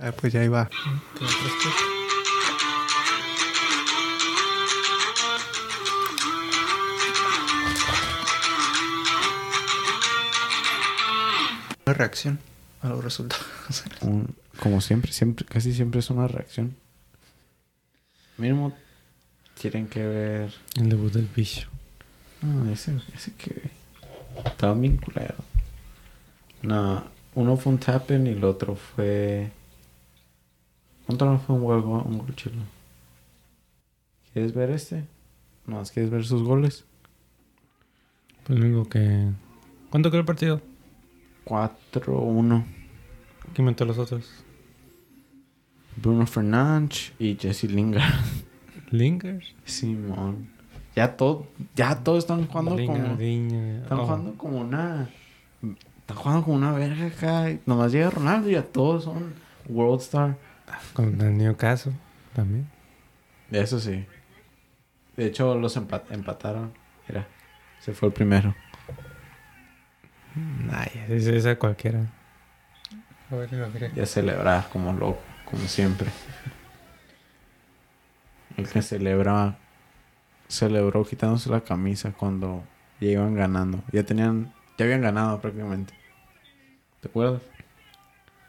Ah, pues ya iba. Una reacción a los resultados. Un- como siempre, siempre, casi siempre es una reacción. Mínimo tienen que ver. El debut del bicho. No, ese, ese que. Estaba bien culero. No, uno fue un tapping y el otro fue. ¿Cuánto no fue un gol, un gol chilo? ¿Quieres ver este? No, más quieres ver sus goles. Pues único que... ¿Cuánto quedó el partido? 4-1. ¿Quién metió los otros? Bruno Fernández y Jesse Lingard. Lingers. Simón. Ya todo, ya todos están jugando como. Lingardinho. Están Oh. jugando como una. Están jugando como una verga acá. Nomás llega Ronaldo y ya todos son World Star. Con el Newcastle también. Eso sí. De hecho, los empa- empataron. Mira, se fue el primero. Ay, esa, esa cualquiera. A ver, ver. Ya celebra como loco, como siempre. El que celebra. Celebró quitándose la camisa cuando ya iban ganando. Ya tenían. Ya habían ganado prácticamente. ¿Te acuerdas?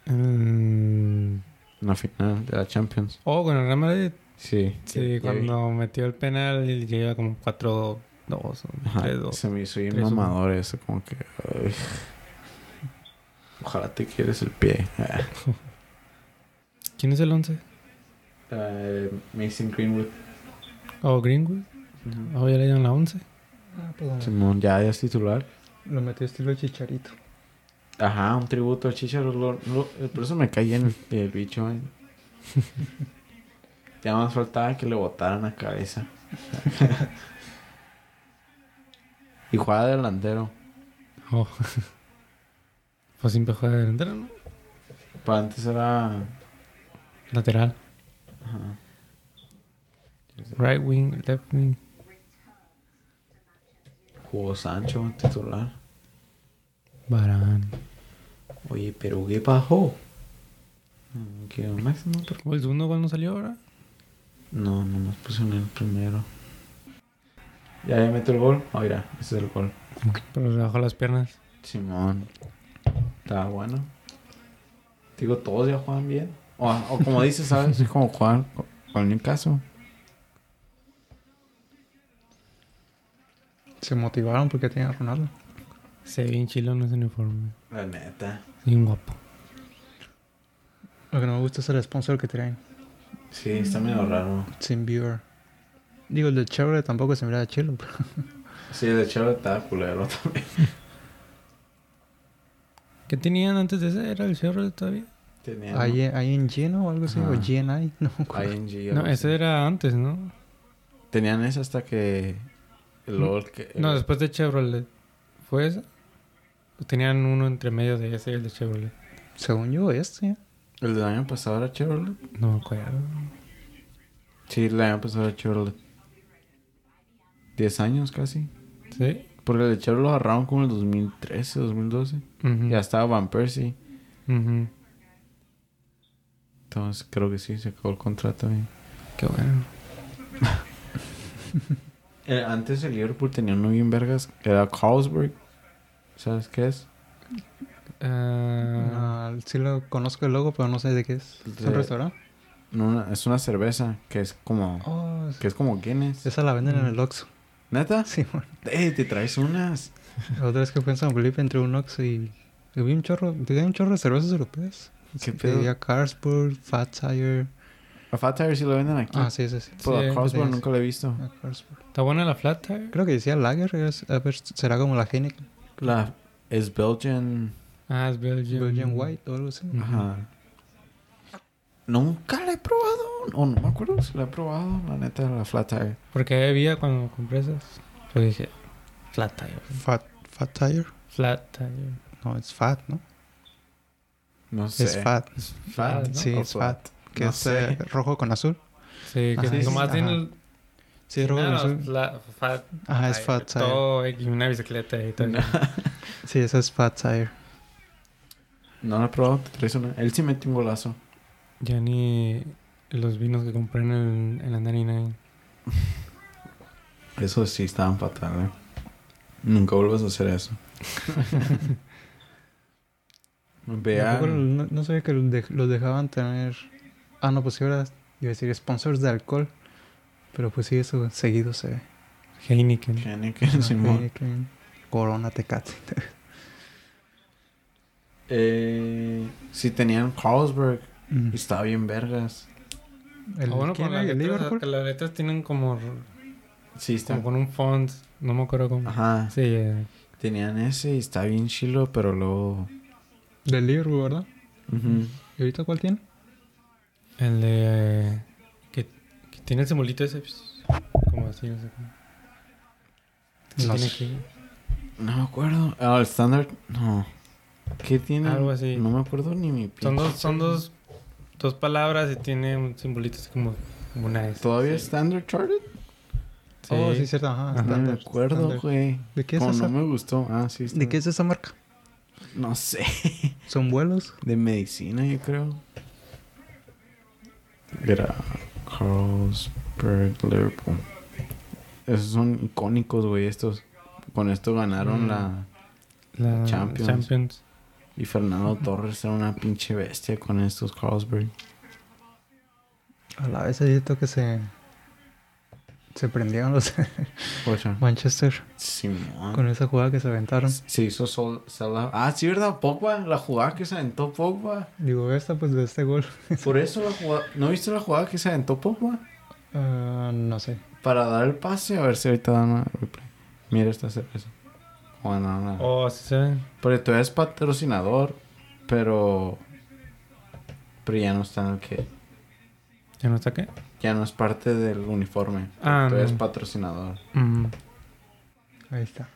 Mm, En la final de la Champions. Oh, con el Real Madrid. Sí. Sí, cuando metió el penal y lleva como 4-2 o Ajá, 3-2. se me hizo bien mamador eso, como que... ay. Ojalá te quieres el pie. ¿Quién es el 11? Eh, Mason Greenwood. Oh, Greenwood. Oh, ya le dieron la 11. Ah, pues Simón, ya, ya es titular. lo metió estilo chicharito. Ajá, un tributo al Chicharo. lo- lo- eh, por eso me caí bien el, el bicho, eh. Ya más faltaba que le botaran la cabeza. y juega de delantero. Oh. pues siempre juega de delantero, ¿no? Pero antes era... Lateral. Ajá. Right wing, left wing. Jugó Sancho, titular. Barán. Oye, pero ¿qué pasó? Mm, ¿Qué máximo? pero- ¿El segundo gol no salió ahora? No, no nos pusieron el primero. Ya, ya meto el gol. Oh, mira, ese es el gol. Pero le bajó las piernas. Simón. Estaba bueno. Digo, todos ya juegan bien. O, o como dices, ¿sabes? Es como jugar con- con Newcastle. Se motivaron porque tenían a Ronaldo. Se ve bien chilo en ese uniforme. La neta. Bien guapo. Lo que no me gusta es el sponsor que traen. Sí, está medio raro. Sin viewer. Digo, el de Chevrolet tampoco se mira chilo. pero- Sí, de hecho estaba culero también. ¿Qué tenían antes de ese? ¿Era el Chevrolet todavía? Tenía ¿Hay, hay en lleno o algo así? ¿O Ajá. GNI? No. ING. No, ese era antes, ¿no? Tenían ese hasta que... Luego el que... No, después de Chevrolet. ¿Fue ese? ¿O Tenían uno entre medio de ese y el de Chevrolet. Según yo, este. El del año pasado era Chevrolet. No me acuerdo. Sí, el año pasado era Chevrolet. 10 años casi. ¿Sí? Porque el de Chevrolet lo agarraron como en el 2013, 2012. Ujú. Ya estaba Van Persie. Entonces creo que sí, se acabó el contrato ahí. Qué bueno. Eh, antes el Liverpool tenía uno bien vergas. Era Carlsberg. ¿Sabes qué es? Ah, Ah, sí lo conozco el logo, pero no sé de qué es. ¿Es De- un restaurante? No, una- es una cerveza que es como... Oh, Que es como Guinness. esa la venden en el Oxxo. ¿Neta? Sí, bueno. Eh, te traes unas. La otra vez que fue en San Felipe entre un Oxxo y... y vi un chorro... Tenía un chorro de cervezas europeas. ¿Qué pedo? Pedía Carlsberg, Fat Tire... A Fat Tire sí lo venden aquí. Ah, sí, ese sí. Pero Sí, a Carlsberg sí. nunca lo he visto. ¿Está buena la flat tire? Creo que decía Lager. es- a ver, será como la Heineken. La... Es Belgian... Ah, es Belgium. Belgian White o algo así. Ajá. Nunca la he probado. O no me acuerdo si la he probado. La neta, la Flat Tire. Porque había cuando compré esas. Pues dije, flat tire. Fat, fat Tire. Flat tire. No, es Fat, ¿no? No sé. Es Fat. Fat. ¿no? Sí, es Fat. Que No es sé. eh, rojo con azul. Sí, que Ajá. nomás Ajá. tiene el... Sí, con nada, azul. fla- fat. Ajá, es tire, Fat Tire. Todo X, una bicicleta y todo. No. Sí, esa es Fat Tire. No la he probado. Te traes una. Él sí metió un golazo. Ya ni los vinos que compré en, el, en la 99. Eso sí estaban fatal, ¿eh? Nunca vuelvas a hacer eso. Vean. No, no sabía que los de- los dejaban tener. Ah, no, pues sí, ahora iba a decir sponsors de alcohol. Pero pues sí, eso seguido se ve. Heineken. Heineken, Ajá, Simón. Heineken, Corona, Tecate. Eh, sí tenían Carlsberg. Mm. Y estaba bien vergas. El, Ah, bueno, ¿quién pero las letras, Liverpool? las letras tienen como, Sí, está. como con un font. No me acuerdo cómo. Ajá. Sí, eh, Tenían ese y está bien chilo, pero luego... Del Liverpool, ¿verdad? Ujú. ¿Y ahorita cuál tiene? el de. Tiene el simbolito ese. pues, Como así, no sé cómo. No tiene No me acuerdo. Ah, el Standard... No. ¿Qué tiene? Algo así. No me acuerdo ni mi Son dos, son dos, dos palabras y tiene un simbolito así como, como una S. ¿Todavía sí. Standard Chartered? Sí. Oh, sí, cierto. Ajá. Ajá. No me acuerdo, güey. ¿De qué es Como esa? no me gustó. Ah, sí. ¿De qué es esa marca? No sé. ¿Son vuelos? De medicina, yo creo. Era Carlsberg, Liverpool. Esos son icónicos, güey, estos. Con esto ganaron Mm. la... La Champions. Champions. Y Fernando Torres era una pinche bestia con estos Carlsberg. A la vez ahí que se. Se prendieron los. Manchester Simón. con esa jugada que se aventaron. Se hizo sol. Ah, sí, ¿verdad? Pogba. La jugada que se aventó Pogba. Digo, esta pues de este gol. Por eso la jugada... ¿No viste la jugada que se aventó Pogba? Ah, no sé. Para dar el pase. A ver si ahorita dan una replay. Mira esta cerveza. Bueno, no. Oh, así se ve. Porque todavía es patrocinador, pero. Pero ya no está en el que. ¿Ya no está qué? Ya no es parte del uniforme. Ah, es no. patrocinador. Mm. Ahí está.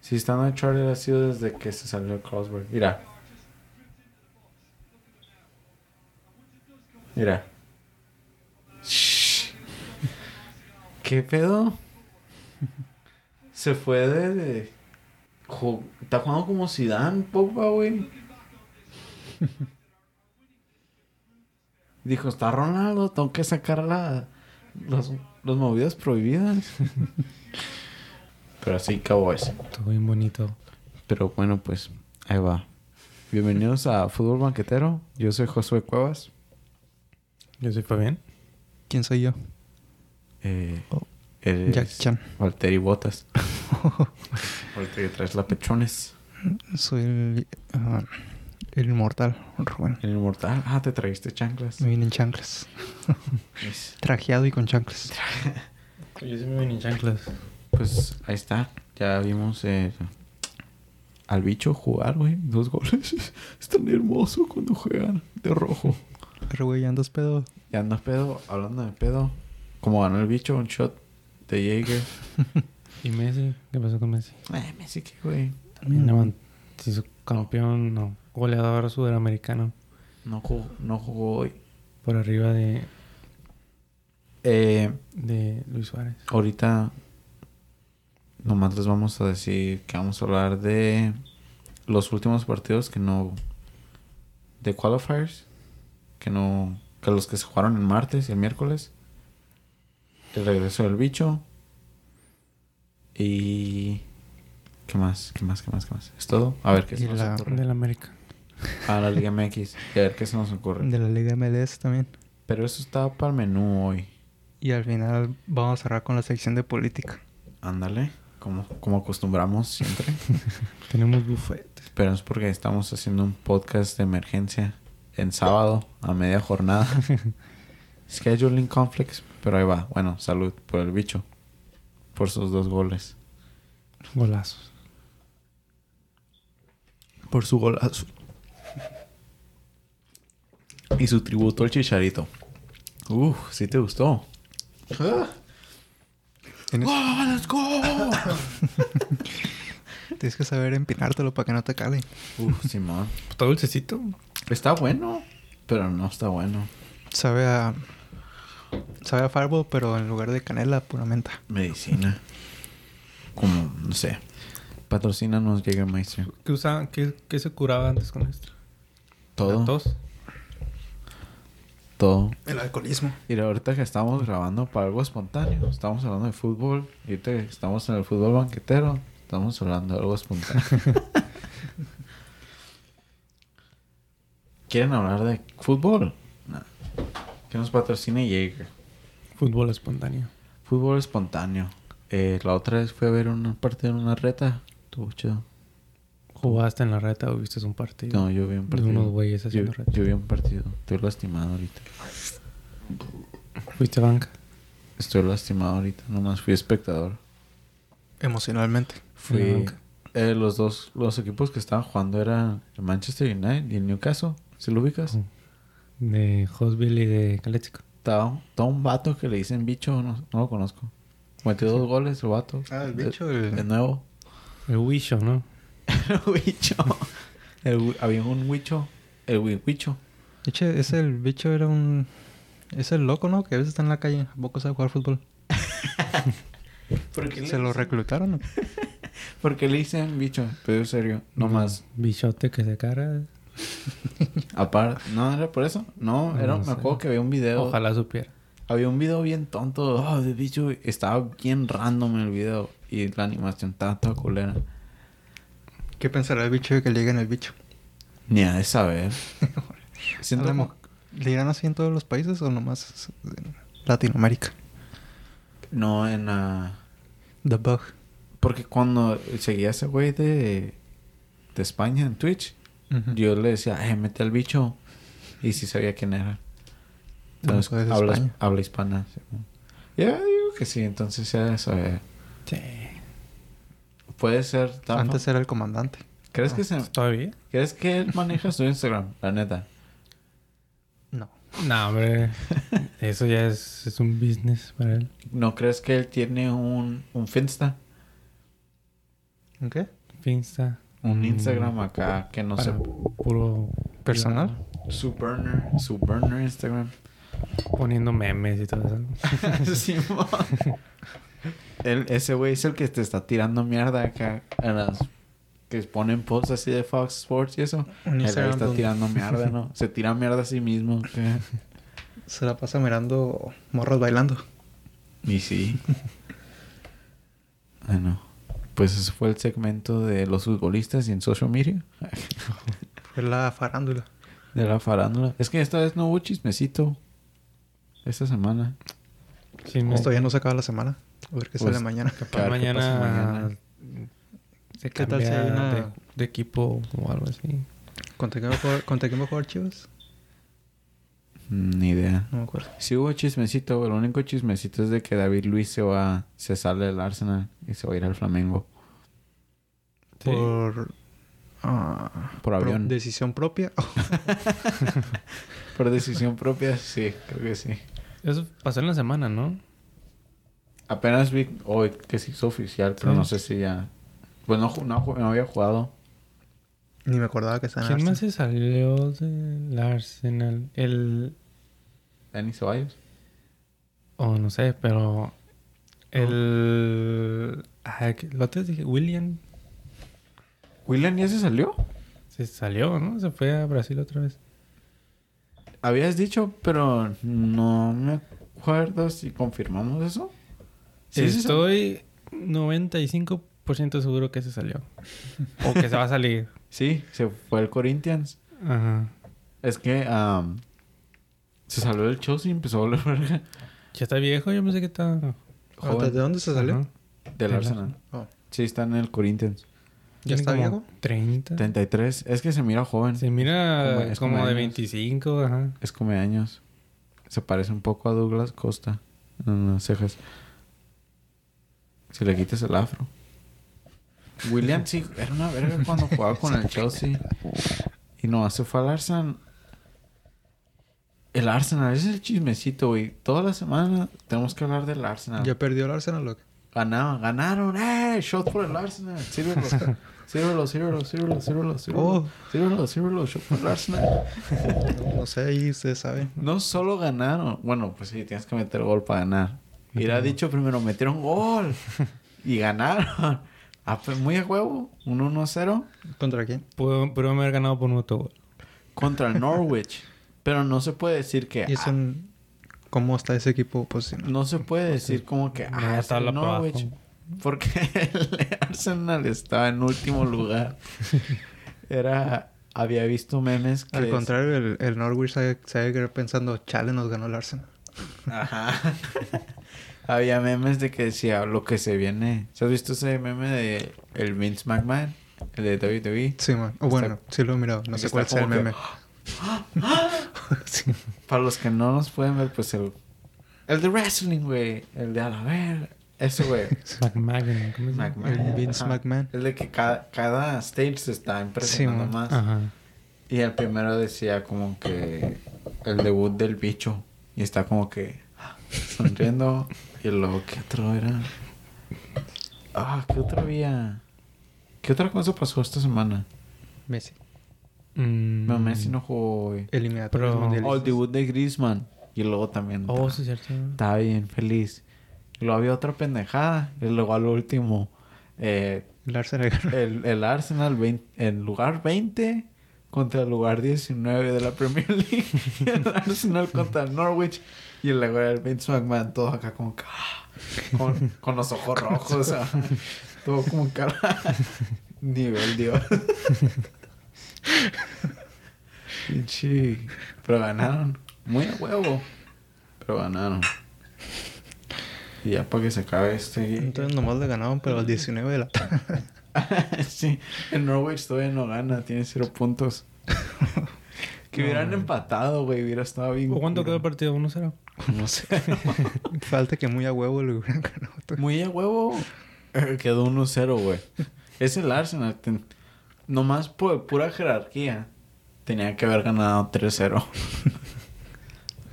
Si estando en Charlie ha sido desde que se salió el Carlsberg. Mira. Mira. Shh. ¿Qué pedo? Se fue de... de- Está jugando como Zidane, Pogba, güey. Dijo, está Ronaldo, tengo que sacar la, los, los movidas prohibidas. Pero así acabó eso. Todo bien bonito. Pero bueno, pues ahí va. Bienvenidos a Fútbol Banquetero. Yo soy Josué Cuevas. Yo soy Fabián. ¿Quién soy yo? Eh, Oh, eres Jackie Chan. Valtteri Botas. Valtteri traes la pechones. Soy el, ah, el inmortal, Rubén. El inmortal. Ah, te trajiste chanclas. Me vine en chanclas. Trajeado y con chanclas. Yo sí me vine en chanclas. Pues ahí está. Ya vimos eh, al bicho jugar, güey. Dos goles. Es tan hermoso cuando juegan de rojo. Pero güey, ya andas pedo. Y anda pedo, hablando de pedo. Como ganó el bicho, un shot de Jaeger. ¿Y Messi? ¿Qué pasó con Messi? Eh, Messi, ¿qué, güey? No, se hizo campeón, no. Goleador sudamericano. No jugó, no jugó hoy. Por arriba de, Eh, de Luis Suárez. ahorita nomás les vamos a decir que vamos a hablar de los últimos partidos que no... De qualifiers. Que no... Que los que se jugaron el martes y el miércoles. El regreso del bicho. Y... ¿Qué más? ¿Qué más? ¿Qué más? ¿Qué más? ¿Es todo? A ver qué ocurre. Del América. A la Liga MX. Y a ver qué se nos ocurre. De la Liga MLS también. Pero eso estaba para el menú hoy. Y al final vamos a cerrar con la sección de política. Ándale. Como, como acostumbramos siempre. Tenemos buffet. Pero es porque estamos haciendo un podcast de emergencia en sábado a media jornada. Scheduling conflicts. Pero ahí va. Bueno, salud por el bicho. Por sus dos goles. Golazos. Por su golazo. Y su tributo al chicharito. Uf, sí te gustó. Tienes, ¡Oh, let's go! tienes que saber empinártelo para que no te cale. Uf, Simón. ¿Está dulcecito? Está bueno, pero no está bueno. Sabe a. Sabe a Fireball, pero en lugar de canela, pura menta. Medicina. Como, no sé. Patrocínanos Jägermeister. ¿Qué, usaban? ¿Qué, qué se curaba antes con esto? Todo. ¿La tos? Todo. El alcoholismo. Y ahorita que estamos grabando para algo espontáneo, estamos hablando de fútbol. Y ahorita que estamos en el fútbol banquetero, estamos hablando de algo espontáneo. ¿Quieren hablar de fútbol? No. Que nos patrocine Jaeger. Fútbol espontáneo. Fútbol espontáneo. Eh, la otra vez fui a ver una partido en una reta. Estuvo chido. ¿Jugaste en la reta o viste un partido? No, yo vi un De partido. unos güeyes yo, haciendo reta. yo vi un partido. Estoy lastimado ahorita. ¿Fuiste banca? Estoy lastimado ahorita. Nomás fui espectador. Emocionalmente. Fui... Eh, los dos, los equipos que estaban jugando eran el Manchester United y el Newcastle. ¿Se lo ubicas? De Hosville y de Caléxico. Estaba, estaba un vato que le dicen bicho, no, no lo conozco. Metió dos goles el vato. Ah, el bicho, De, el... nuevo. El Wisho, ¿no? el wi- había un huicho. El huicho. Eche, ese el bicho era un... Es el loco, ¿no? Que a veces está en la calle. ¿A poco sabe jugar fútbol? ¿Por qué, ¿Se lo reclutaron? o qué? ¿Por qué le dicen bicho? Pero en serio, no más. Bichote que se cara. Aparte, ¿no era por eso? No, era, No me sé. acuerdo que había un video. Ojalá supiera. Había un video bien tonto. Oh, de bicho. Estaba bien random el video. Y la animación estaba toda culera. ¿Qué pensará el bicho de que le digan el bicho? Ni a de saber. Siento como- ¿Le dirán así en todos los países o nomás en Latinoamérica? No, en la... The Bug. Porque cuando seguía ese güey de... De España en Twitch... Yo le decía, eh, mete al bicho. Y sí sabía quién era. Entonces, pues, habla, habla hispana. sí. Ya digo que sí, entonces ya de saber. Sí. Puede ser... Antes era el comandante. ¿Crees, que se... ¿Todavía? ¿Crees que él maneja su Instagram? La neta. No. No, hombre. Eso ya es, es un business para él. ¿No crees que él tiene un, un Finsta? ¿En qué? Finsta. Un Mm, Instagram acá que no sé... Puro... ¿Personal? Su burner. Su burner Instagram. Poniendo memes y todo eso. Simón. El- ese güey es el que te está tirando mierda acá a las que ponen posts así de Fox Sports y eso. El está donde tirando mierda, ¿no? Se tira mierda a sí mismo. Se la pasa mirando morros bailando. Y sí. Bueno, pues ese fue el segmento de los futbolistas y en social media. Fue la farándula. De la farándula. Es que esta vez no hubo chismecito. Esta semana. Sí, Esto ya no se acaba la semana. A ver qué Pues, sale mañana. Capaz ¿qué mañana, pasa mañana? se ¿Qué tal si hay una- de, de equipo o algo así. ¿Contra quién va a jugar, contra quién va a jugar Chivas? Mm, Ni idea. No me acuerdo. Sí hubo chismecito, el único chismecito es de que David Luis se va, se sale del Arsenal y se va a ir al Flamengo Sí. Por... ah, por avión. decisión propia. Por decisión propia, sí, creo que sí. Eso pasó en la semana, ¿no? Apenas vi hoy que se hizo oficial, pero Sí. no sé si ya... Pues no, no, había jugado. Ni me acordaba que estaba en ¿Quién más se salió del Arsenal? El... Dani Ceballos. Oh, no sé, pero... El... Ah, ¿qué- lo otro dije, William ¿William ya se salió? se salió, ¿no? Se fue a Brasil otra vez. Habías dicho, pero no me acuerdo si confirmamos eso. Sí, Estoy 95% seguro que se salió. o que se va a salir. Sí, se fue el Corinthians. Ajá. Es que am, se salió del Chelsea y empezó a volver verga Ya está viejo, yo pensé que estaba... joven ¿De dónde se salió? Ajá. del Arsenal. Oh. Sí, está en el Corinthians. ¿Ya está como viejo? 30. 33. Es que se mira joven. Se mira Como- es como, como de años. 25, ajá. Es come años. Se parece un poco a Douglas Costa en las cejas. Si le quitas el afro. William sí, era una verga cuando jugaba con el Chelsea. Y no, se fue al Arsenal. El Arsenal, ese es el chismecito, güey. Toda la semana tenemos que hablar del Arsenal. ¿Ya perdió el Arsenal o qué? Ganaron, ganaron, ¡eh! Shot por el Arsenal. Sírvelo, sírvelo, sírvelo, sírvelo, sírvelo, sírvelo. Oh. Sírvelo, sírvelo, shot por el Arsenal. No, no sé, ahí ustedes saben. No solo ganaron. Bueno, pues sí, tienes que meter gol para ganar. Y era dicho primero, metieron gol. y ganaron. Ah, pues muy a huevo. Un 1-0 ¿Contra quién? Pudo, pudo haber ganado por un autogol. contra el Norwich. Pero no se puede decir que... Y eso, en- ¿cómo está ese equipo posicionado? No se puede decir como que... Ah, es tabla el para Norwich. abajo. Porque el Arsenal estaba en último lugar. Era... Había visto memes que... Al es- contrario, el, el Norwich se pensando, chale, nos ganó el Arsenal. Ajá. Había memes de que decía lo que se viene. ¿Se has visto ese meme de el Vince McMahon? El de WWE. Sí, man. O bueno, sí lo he mirado. No sé cuál es el que- meme. sí. Para los que no nos pueden ver, pues el... El de wrestling, güey. El de a la ver. Eso, güey. McMahon, ¿cómo llama? McMahon. El Vince Ajá. McMahon. El de que cada, cada stage se está impresionando Sí, más. Ajá. Y el primero decía como que el debut del bicho. Y está como que sonriendo. y luego, ¿qué otro era? Ah, ¿qué otro había? ¿Qué otra cosa pasó esta semana? Messi. Mm. No, Messi no jugó, güey. Eliminatorios Pero- mundialistas. Oh, el debut de Griezmann. Y luego también. Oh, estaba- sí, cierto. Estaba bien feliz. Y luego había otra pendejada. Y luego al último. Eh, El Arsenal el, el Arsenal vein- en lugar 20 contra el lugar 19 de la Premier League. Y el Arsenal contra el Norwich. Y luego el Vince McMahon todo acá como que, ah, con, con los ojos rojos. o sea, todo como cara. Nivel Dios. Pinche. Pero ganaron. Muy a huevo. Pero ganaron. Y ya para que se acabe este. Entonces nomás le ganaron, pero al 19 de la... sí, el Norwich todavía no gana, tiene cero puntos. que hubieran empatado, güey, hubiera estado bien. ¿O ¿Cuánto quedó el partido? ¿1-0? No sé. Falta que muy a huevo le hubieran ganado. Muy a huevo. Eh, Quedó 1-0, güey. Es el Arsenal. ten- Nomás por pura jerarquía. Tenía que haber ganado 3-0.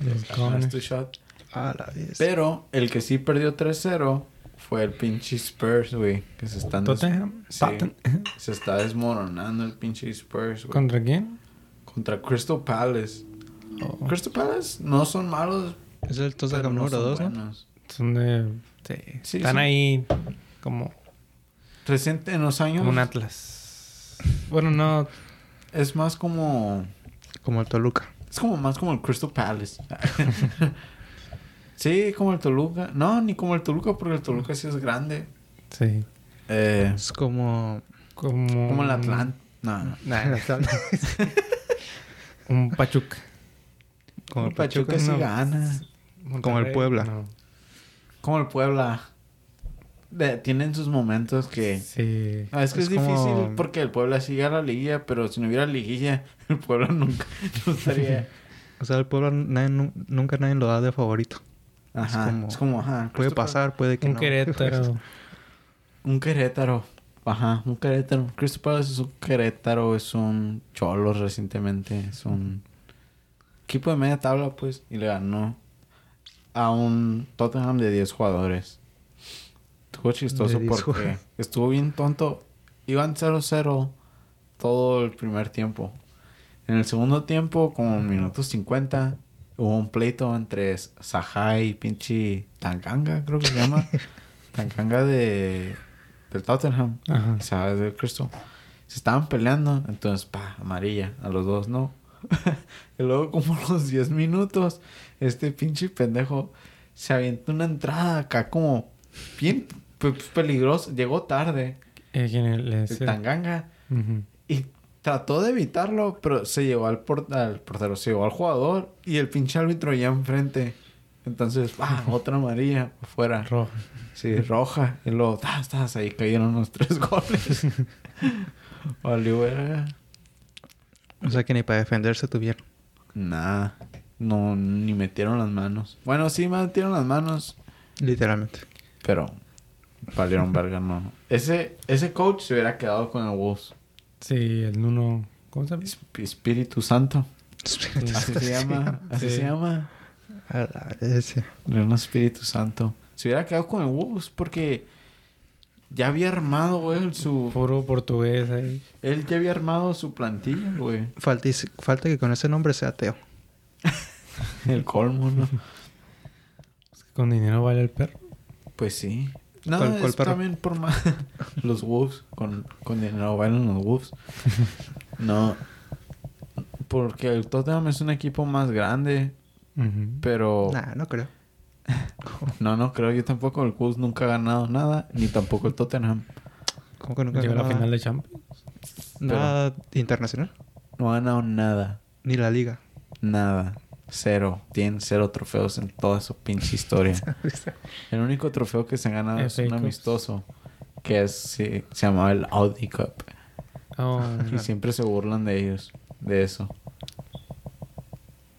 Last two shot. A la vez. Pero el que sí perdió 3-0 fue el pinche Spurs, güey. Que se están des-. Sí. Se está desmoronando el pinche Spurs, güey. ¿Contra quién? Contra Crystal Palace. Oh, Crystal Palace no son malos. Es el no número son 2, ¿no? son de... Sí. Sí, Están son- ahí como, Reciente en los años como un Atlas. Bueno, no... es más como Como el Toluca. es como más como el Crystal Palace. sí, como el Toluca. No, ni como el Toluca porque el Toluca sí es grande. Sí. Eh, Es como... Como... como el Atlanta. No, no. Nah, un Pachuca. como el el Pachuca Pachuca. sí no. gana. Como el Puebla. no. Como el Puebla. De- tienen sus momentos que Sí. Ah, es que es, Es como- difícil porque el Puebla sigue a la liguilla, pero si no hubiera liguilla, el Puebla nunca no estaría. O sea, el pueblo nadie, nu- nunca nadie lo da de favorito. Ajá. como- es como, ajá. Puede pasar, puede que Un no. Querétaro. Un Querétaro. Ajá, un Querétaro. Crystal Palace es un Querétaro, es un Cholos recientemente, es un equipo de media tabla, pues, y le ganó a un Tottenham de 10 jugadores. Estuvo chistoso De 10 porque jugadores. estuvo bien tonto. Iban 0-0 todo el primer tiempo. En el segundo tiempo, como en minutos 50, hubo un pleito entre Saha y pinche Tanganga, creo que se llama. Tanganga de del Tottenham. Ajá. Del Crystal. Se estaban peleando. Entonces, pa, amarilla. A los dos, no. y luego, como los 10 minutos, este pinche pendejo se avienta una entrada acá como bien pues, peligrosa. Llegó tarde. Eh. El Ese- Tanganga. Y trató de evitarlo, pero se llevó al, por- al portero, se llevó al jugador y el pinche árbitro ya enfrente. Entonces, ah, otra amarilla afuera. Roja. Sí, roja. Y luego, tas, tas, ahí cayeron los tres goles. Valió verga. O sea, que ni para defenderse tuvieron. Nada. No, ni metieron las manos. Bueno, sí metieron las manos, Literalmente. pero valieron verga, no. Ese, ese coach se hubiera quedado con el Wolves. Sí, el Nuno... ¿Cómo se llama? Esp- Espíritu Santo. Así se llama. Así Sí. se llama. A la vez. León Espíritu Santo. Se hubiera quedado con el Wolves porque ya había armado, güey, su... Puro portugués ahí. Él ya había armado su plantilla, güey. Falta, que con ese nombre sea ateo. El colmo, ¿no? Es que con dinero vale el perro. Pues sí. No, ¿Cuál- cuál es perro? también por más... los Wolves. Con, con dinero bailan los Wolves. No. Porque el Tottenham es un equipo más grande, pero... Nah, no creo. No, no creo. Yo tampoco. El Wolves nunca ha ganado nada. Ni tampoco el Tottenham. ¿Cómo que nunca Llegó a la final de Champions. nada internacional? No ha ganado nada. Ni la liga. Nada. Cero. Tienen cero trofeos en toda su pinche historia. El único trofeo que se ha ganado es un amistoso. Que es, sí, se llamaba el Audi Cup. Oh, Y siempre se burlan de ellos. De eso.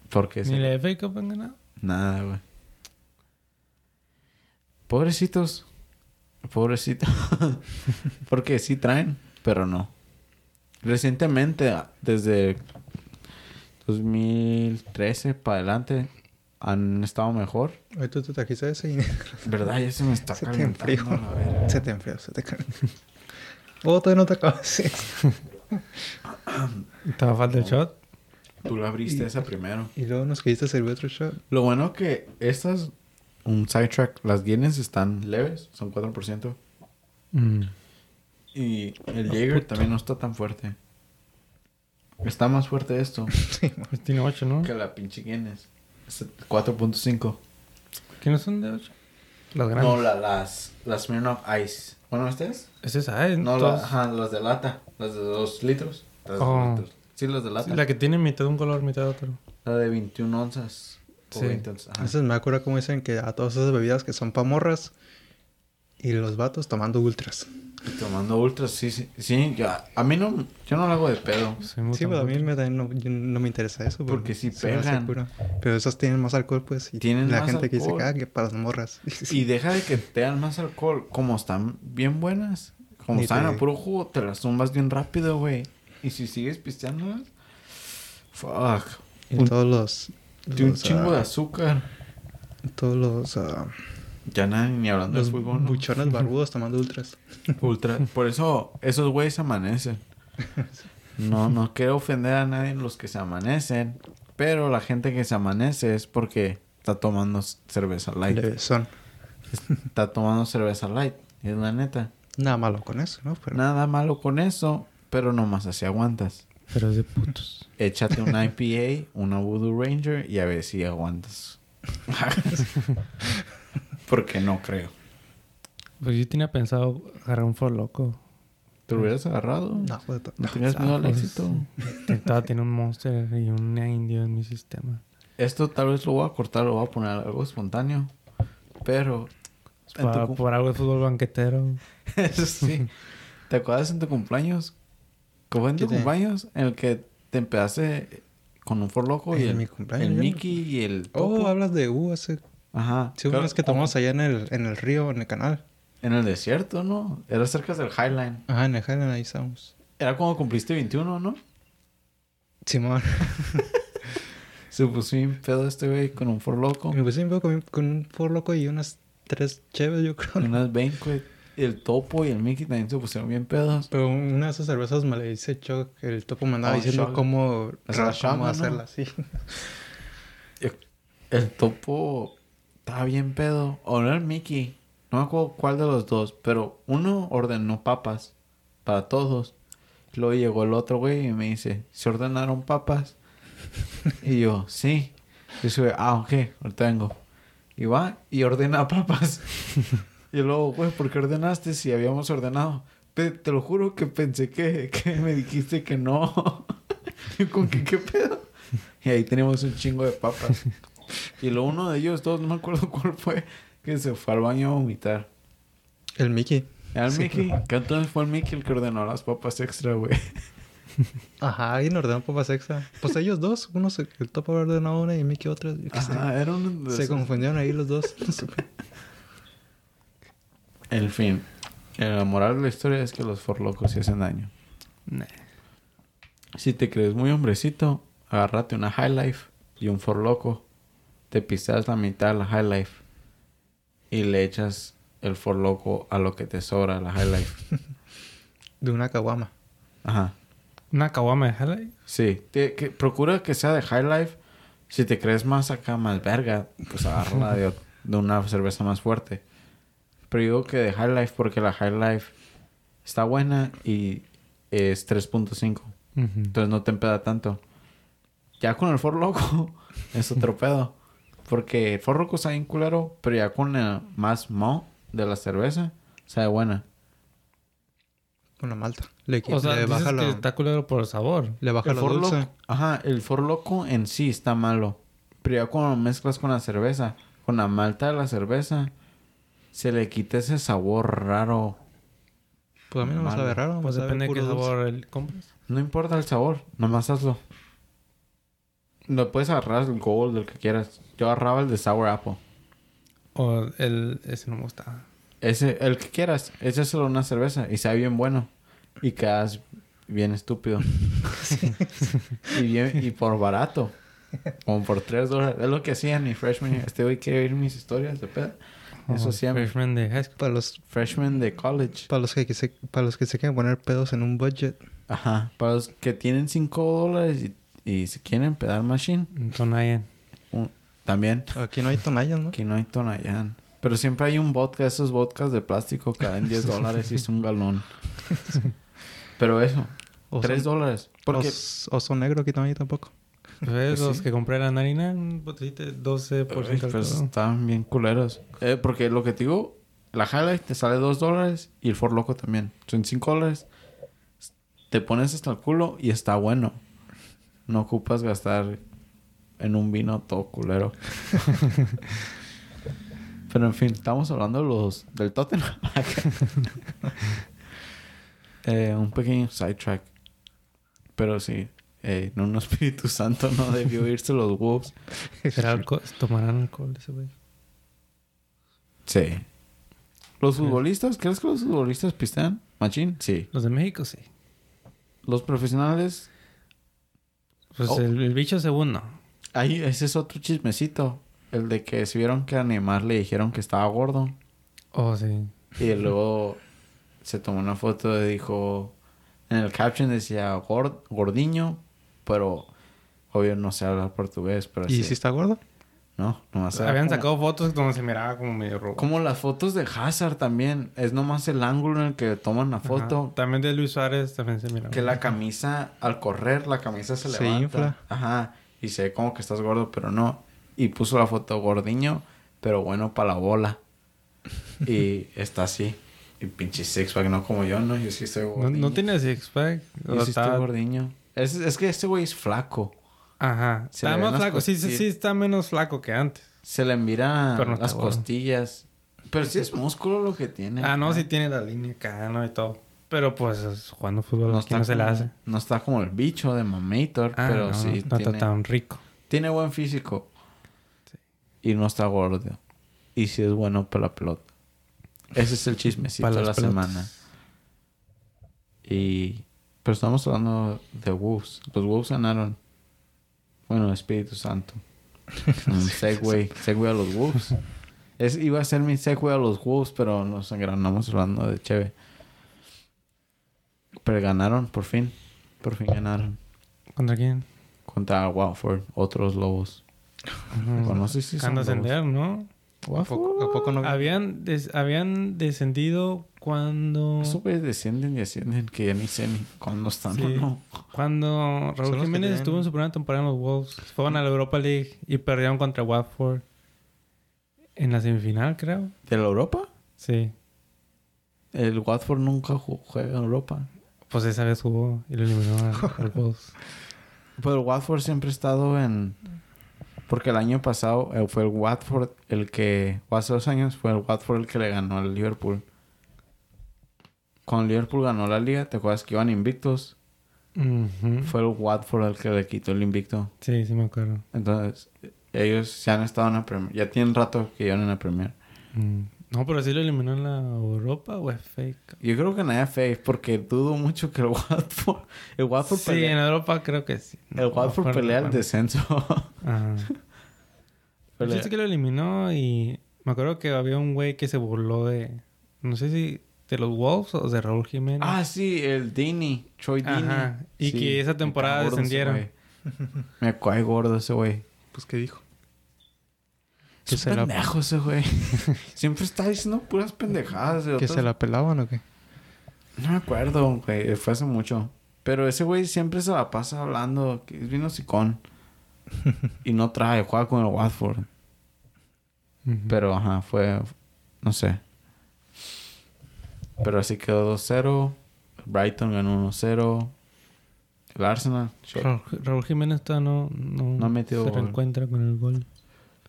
Porque Ni se- la FA Cup han ganado. Nada, güey. Pobrecitos. Pobrecitos. Porque sí traen, pero no. Recientemente, desde 2013 para adelante, han estado mejor. Hoy tú te trajiste ese y ¿Verdad? Ya se me está Se te calentando enfrió. se te enfrió, se te calentó. Oh, todavía no te acabas. Estaba falta el shot. Tú la abriste esa primero. Y luego nos quisiste servir otro shot. Lo bueno que estas, un sidetrack, las Guinness están leves, son 4%. Mm. Y el Jaeger también no está tan fuerte. Está más fuerte esto Sí. Pues tiene 8, ¿no? que la pinche Guinness. Es 4.5. ¿Qué no son de 8? Las grandes. No, la, las, las Smirnoff Ice. Bueno, ¿estas? Es esa, ¿eh? No, la- ajá, las de lata. Las de 2 litros. Las de Oh. dos litros. Sí, las de lata. Sí, la que tiene mitad de un color, mitad de otro. La de 21 onzas. O Sí. 20 onzas. ajá. Entonces me acuerdo como dicen que a todas esas bebidas que son pa' morras y los vatos tomando ultras. Y Tomando ultras, sí, sí. Sí, ya. A mí no... Yo no lo hago de pedo. Sí, pero a mí me, también no, no me interesa eso. Porque hace pegan. Pero esas tienen más alcohol, pues. Y Tienen la más gente que dice ah, que para las morras. Y deja de que te dan más alcohol. Como están bien buenas. Como Ni están te- a puro jugo, te las zumbas bien rápido, güey. Y si sigues pisteándolas... Fuck. Y Un- todos los... De un chingo de azúcar. Todos los... ah, Ya nada, ni hablando los de fútbol. ¿no? buchones barbudos tomando ultras. Ultra. Por eso, esos güeyes amanecen. No, no quiero ofender a nadie los que se amanecen. Pero la gente que se amanece es porque está tomando cerveza light. Levesón. Está tomando cerveza light. Es la neta. Nada malo con eso, ¿no? Pero Nada malo con eso. Pero nomás así aguantas. Pero es de putos. Échate una IPA, una Voodoo Ranger y a ver si aguantas. Porque no creo. Pues yo tenía pensado agarrar un for loco. ¿Te lo hubieras agarrado? No, pues, to- ¿No tenías miedo al Pues, éxito? Intentaba tener un monster y un indio en mi sistema. Esto tal vez lo voy a cortar, lo voy a poner algo espontáneo. Pero... tu Para, cum- por algo de fútbol banquetero. Eso sí. ¿Te acuerdas en tu cumpleaños? ¿Cómo en tu ¿Qué te- cumpleaños? En el que te empezaste con un forloco y el, mi cumpleaños, el Mickey y el Topo. Oh, hablas de U hace... Ajá. Sí, una vez que tomamos allá en el, en el río, en el canal. En el desierto, ¿no? Era cerca del Highline. Ajá, en el Highland ahí estamos. Era cuando cumpliste 21, ¿no? Simón. Se puso bien pedo este güey con un forloco. Me puse un poco con, con un por loco y unas tres cheves, yo creo. Unas banquet. El Topo y el Mickey también se pusieron bien pedos. Pero una de esas cervezas me le dice Chuck, el topo me andaba Oh, diciendo Chuck. cómo, cómo Shama, ¿no? hacerla así. El Topo estaba bien pedo. O no el Mickey. No me acuerdo cuál de los dos. Pero uno ordenó papas para todos. Luego llegó el otro güey y me dice, ¿se ordenaron papas? y yo, sí. Y güey, ah, ok, lo tengo. Y va y ordena papas. y luego, güey, ¿por qué ordenaste si habíamos ordenado? Te lo juro que pensé que, que me dijiste que no. y con que, ¿qué pedo? Y ahí tenemos un chingo de papas. Y lo uno de ellos dos, no me acuerdo cuál fue, que se fue al baño a vomitar. El Mickey. El Sí. Mickey. Que entonces fue el Mickey el que ordenó las papas extra, güey. Ajá, alguien ordenó papas extra. Pues ellos dos, uno se, el topo ordenó una y Mickey otra. Ajá, era un... de Se confundieron ahí los dos. En fin. La moral de la historia es que los forlocos sí hacen daño. Nah. Si te crees muy hombrecito, agárrate una High Life y un forloco. Te pisteas la mitad de la High Life. Y le echas el forloco a lo que te sobra la High Life. De una caguama. Ajá. Una caguama de Highlight. Sí, te- que, procura que sea de High Life. Si te crees más acá, más verga, pues agárrala de, de una cerveza más fuerte. Pero digo que de High Life porque la High Life está buena y es 3.5. Ujú. Entonces no te empeda tanto. Ya con el For Loco es otro pedo. Porque el For Loco está bien culero, pero ya con el más mo de la cerveza, sabe buena. Con la malta. Le, O sea, le dices baja que lo, está culero por el sabor. le baja El lo dulce. Loco, ajá, el For Loco en sí está malo. Pero ya cuando lo mezclas con la cerveza, con la malta de la cerveza, se le quita ese sabor raro. Pues a mí no me sabe raro. Pues depende de qué sabor el compras. No importa el sabor, nomás hazlo. Lo puedes agarrar el gold, el que quieras. Yo agarraba el de Sour Apple. O el... Ese no me gusta. Ese, el que quieras, ese es solo una cerveza y sabe bien bueno. Y quedas bien estúpido. y, bien, y por barato. Como por 3 dólares. Es lo que hacían mi freshman. year. Este güey quiere oír mis historias de pedo. Eso siempre. Freshman de high school. Para los, Freshman de college. para los que, que se, para los que se quieren poner pedos en un budget. Ajá. Para los que tienen 5 dólares y, y se quieren pedar machine. Tonayan. un- también. Aquí no hay tonallas, ¿no? Aquí no hay Tonayán. Pero siempre hay un vodka, esos vodkas de plástico que dan 10 dólares y es un galón. Pero eso, O 3 son- dólares. Porque Os- Oso negro aquí hay tampoco. ¿Ves? Pues Los sí. que compré la narina, un botellito de 12% Ay, alcohol. pues, estaban bien culeros. Eh, porque lo que te digo, la highlight te sale 2 dólares y el For Loco también. Son 5 dólares. Te pones hasta el culo y está bueno. No ocupas gastar en un vino todo culero. Pero en fin, estamos hablando de los del Tottenham. Eh, un pequeño sidetrack. Pero sí, eh, no un Espíritu Santo no debió irse los Wolves. ¿Tomarán alcohol ese güey? Sí. ¿Los futbolistas? ¿Crees que los futbolistas pistean? ¿Machín? Sí. Los de México sí. Los profesionales... Pues Oh. el, el bicho segundo. Ahí, ese es otro chismecito. El de que se vieron que a Neymar le dijeron que estaba gordo. Oh, sí. Y luego se tomó una foto y dijo... En el caption decía "Gord- gordiño, pero obvio no sé hablar portugués, pero ¿Y sí. si está gordo? No, nomás Habían como- sacado fotos donde se miraba como medio rojo. Como las fotos de Hazard también. Es nomás el ángulo en el que toman la foto. También de Luis Suárez también se miraba. Que la camisa, al correr, la camisa se, Se levanta. infla. Ajá. Y se ve como que estás gordo, pero no. Y puso la foto gordiño, pero bueno para la bola. y está así. Y pinche six pack, no como yo, ¿no? Yo sí estoy No, gordiño. no tiene six pack. Yo sí está- estoy gordiño. Es, es que este güey es flaco. Ajá. Se Está más flaco. Sí, sí, sí, está menos flaco que antes. Se le mira Pero no las costillas. Pero sí es músculo lo que tiene. Ah, no, sí tiene la línea acá, ¿no? Y todo. Pero pues es- jugando fútbol No está, no se la como, hace. no está como el bicho de Mamator, Ah, pero no, sí no, tiene, está tan rico. tiene buen físico. Y no está gordo. Y sí es bueno para la pelota. Ese es el chismecito Para de la pelotas. semana. Y... Pero estamos hablando de Wolves. Los Wolves ganaron. Bueno, Espíritu Santo. Un segue. Segue a los Wolves. Es, iba a ser mi segue a los Wolves, pero nos engranamos hablando de Cheve. Pero ganaron, por fin. Por fin ganaron. ¿Contra quién? Contra Watford, otros lobos. Bueno, no sé si son lobos. ¿no? ¿A poco, a poco no? Habían, des- habían descendido cuando... Esos güeyes descienden y ascienden que ya ni sé ni cuándo están Sí. o no. Cuando Raúl Jiménez tienen- estuvo en su primera temporada en los Wolves. Fueron a la Europa League y perdieron contra Watford. En la semifinal, creo. ¿De la Europa? Sí. El Watford nunca ju- juega en Europa. Pues esa vez jugó y lo eliminó a- al Wolves. Pero el Watford siempre ha estado en... Porque el año pasado eh, fue el Watford el que... O hace dos años fue el Watford el que le ganó al Liverpool. Cuando Liverpool ganó la liga, ¿te acuerdas que iban invictos? Fue el Watford el que le quitó el invicto. Sí, sí me acuerdo. Entonces, ellos ya han estado en la Premier. Ya tienen rato que llevan en la Premier. Mm. No, pero sí lo eliminó en la Europa o es fake. Yo creo que en la FA, porque dudo mucho que el Watford... El Watford Sí, pelea, en Europa creo que sí. el No, Watford no pelea el descenso. Ajá. Chiste es que lo eliminó y me acuerdo que había un güey que se burló de... No sé si de los Wolves o de Raúl Jiménez. Ah, sí, el Dini. Troy Dini. Ajá. Y Sí, que esa temporada descendieron. Me cae gordo ese güey. Pues, ¿qué dijo? Es un se la- pendejo ese güey. Siempre está diciendo puras pendejadas. de ¿Que otros- se la pelaban o qué? No me acuerdo, güey. Fue hace mucho. Pero ese güey siempre se la pasa hablando. Que es bien hocicón. y no trae, juega con el Watford. Pero, ajá, fue... No sé. Pero así quedó 2-0. Brighton ganó 1-0. El Arsenal... Raúl, Jiménez todavía no, no, No ha metido se gol. reencuentra con el gol.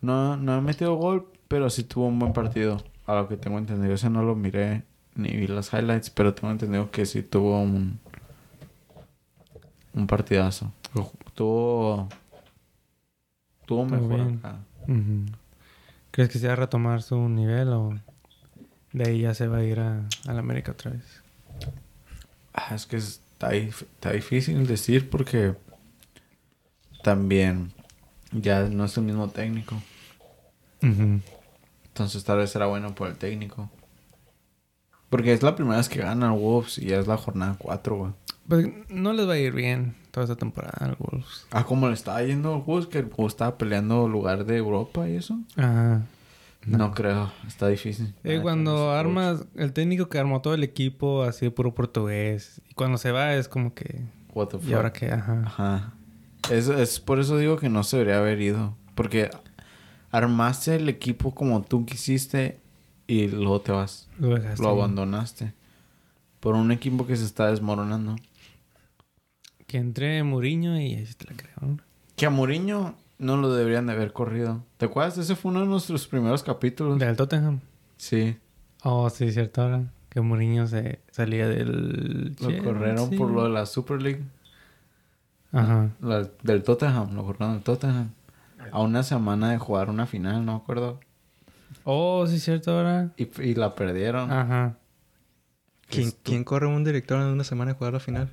No, no ha metido gol, pero sí tuvo un buen partido. A lo que tengo entendido. Ese no lo miré ni vi las highlights, pero tengo entendido que sí tuvo un... Un partidazo. Tuvo... Tuvo mejor acá. ¿Crees que se va a retomar su nivel o de ahí ya se va a ir a, a la América otra vez? Ah, es que está, está difícil decir porque también ya no es el mismo técnico. Entonces tal vez será bueno por el técnico. Porque es la primera vez que gana el Wolves y ya es la jornada 4, güey. Pues no les va a ir bien toda esta temporada al Wolves. Ah, como le estaba yendo al Wolves, que el Wolves estaba peleando lugar de Europa y eso. Ajá. No, creo, está difícil. Eh, Ah, cuando los armas, el técnico que armó todo el equipo así de puro portugués. Y cuando se va es como que... What the ¿Y ahora qué? Ajá. Ajá. Es, es por eso digo que no se debería haber ido. Porque armaste el equipo como tú quisiste y luego te vas. Lo dejaste. Lo abandonaste. Por un equipo que se está desmoronando. Que entre Mourinho y ahí te la creo. Que a Mourinho no lo deberían de haber corrido. ¿Te acuerdas? Ese fue uno de nuestros primeros capítulos. Del Tottenham. Sí. Oh, sí, cierto ahora. Que Mourinho se salía del... Lo corrieron por lo de la Super League. Ajá. La- del Tottenham. Lo corrieron del Tottenham. A una semana de jugar una final, no me acuerdo. Oh, sí, cierto ahora. Y, y la perdieron. Ajá. ¿Quién, ¿Quién corre un director en una semana de jugar la final?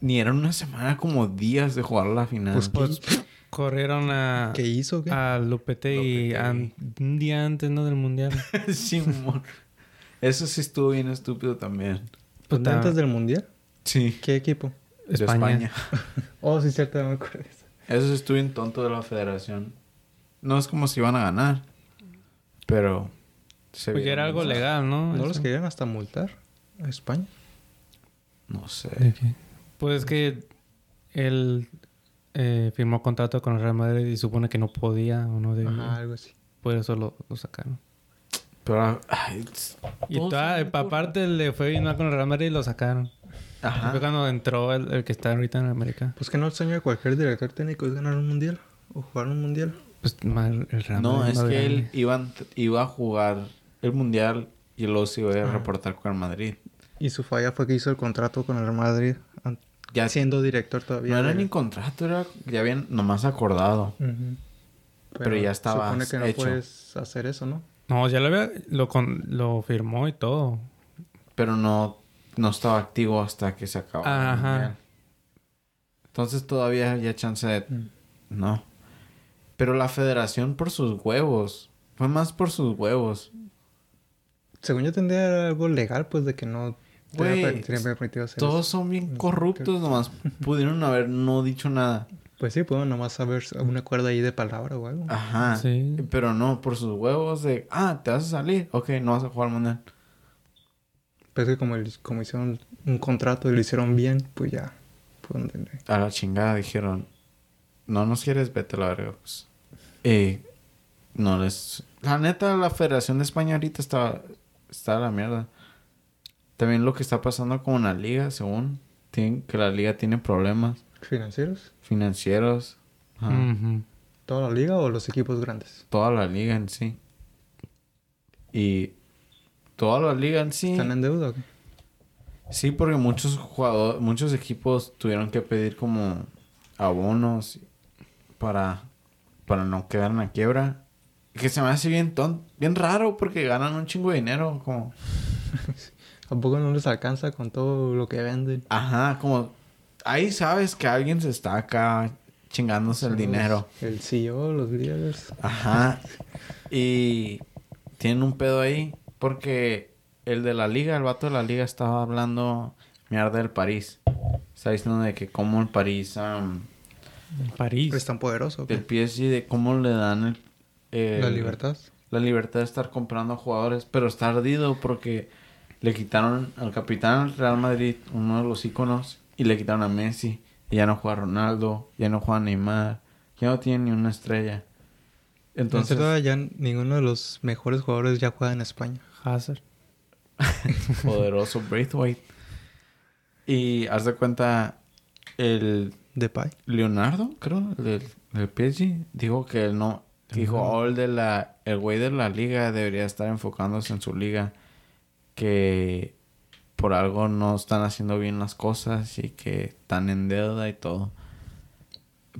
Ni era una semana, como días de jugar la final. Pues, Pues corrieron a... ¿Qué hizo? ¿Qué? A Lopetegui, Lopetegui. an- un día antes, ¿no? Del Mundial. Simón. Eso sí estuvo bien estúpido también. Pues antes del mundial. Sí. ¿Qué equipo? De España. España. Oh, sí, cierto, me acuerdo. eso. Eso sí estuvo bien tonto de la federación. No es como si iban a ganar. Pero... se Pues era algo legal, ¿no? ¿No los querían hasta multar a España? No sé. ¿De qué? Pues es que él eh, firmó contrato con el Real Madrid y supone que no podía o no debía. Ajá, algo así. Por eso lo, lo sacaron. Pero... ay, Y toda, por- aparte le fue bien mal con el Real Madrid y lo sacaron. Ajá. Fue cuando entró el, el que está ahorita en América. Pues que no el sueño de cualquier director técnico es ganar un mundial o jugar un mundial. Pues mal el Real No, Madrid es que él iba, iba a jugar el mundial y luego se iba a reportar con el Madrid. Y su falla fue que hizo el contrato con el Real Madrid Ya siendo director todavía. no era ni contrato, era ya habían nomás acordado. Ujú. Pero ya estaba Supone que no hecho. puedes hacer eso, ¿no? No, ya lo había... Lo, con, lo firmó y todo. Pero no, no estaba activo hasta que se acabó. Ajá. Entonces todavía había chance de... Mm. No. Pero la federación por sus huevos. Fue más por sus huevos. Según yo tendría algo legal, pues de que no Güey, Todos son bien Mm, corruptos nomás. Pudieron haber no dicho nada. Pues sí, puedo nomás saber un acuerdo ahí de palabra o algo. Ajá. Sí. Pero no, por sus huevos de... Ah, ¿te vas a salir? Ok, no vas a jugar al mundial. Pero es que como, el- como hicieron un contrato y lo hicieron bien, pues ya. Pues A la chingada dijeron... No nos quieres, vete a la verga. Pues. Y... No les... La neta, la Federación de España ahorita está... Está a la mierda. También lo que está pasando con la liga, según... Tienen, que la liga tiene problemas ¿Financieros? financieros. Ajá. ¿Toda la liga o los equipos grandes? Toda la liga en sí. Y... Toda la liga en sí... ¿Están en deuda o qué? Sí, porque muchos jugadores, muchos equipos tuvieron que pedir como abonos para, para no quedar en la quiebra. Que se me hace bien ton, bien raro porque ganan un chingo de dinero, como, ¿A poco no les alcanza con todo lo que venden? ajá, como, ahí sabes que alguien se está acá chingándose el dinero. los- el CEO, los líderes. Ajá. Y tienen un pedo ahí porque el de la liga, el vato de la liga estaba hablando mierda del París. Está diciendo de que como el París, En París. ¿Es tan poderoso del PSG, de cómo le dan el, el- La libertad. la libertad de estar comprando jugadores, pero está ardido porque le quitaron al capitán del Real Madrid, uno de los íconos, y le quitaron a Messi. Y ya no juega Ronaldo, ya no juega Neymar, Ya no tienen ni una estrella. Entonces, Entonces, ya ninguno de los mejores jugadores ya juega en España. Hazard. poderoso Braithwaite. Y haz de cuenta, el Depay. Leonardo, creo, el del, del PSG, dijo que él no. Dijo, oh, el de la. El güey de la liga debería estar enfocándose en su liga. Que por algo no están haciendo bien las cosas y que están en deuda y todo.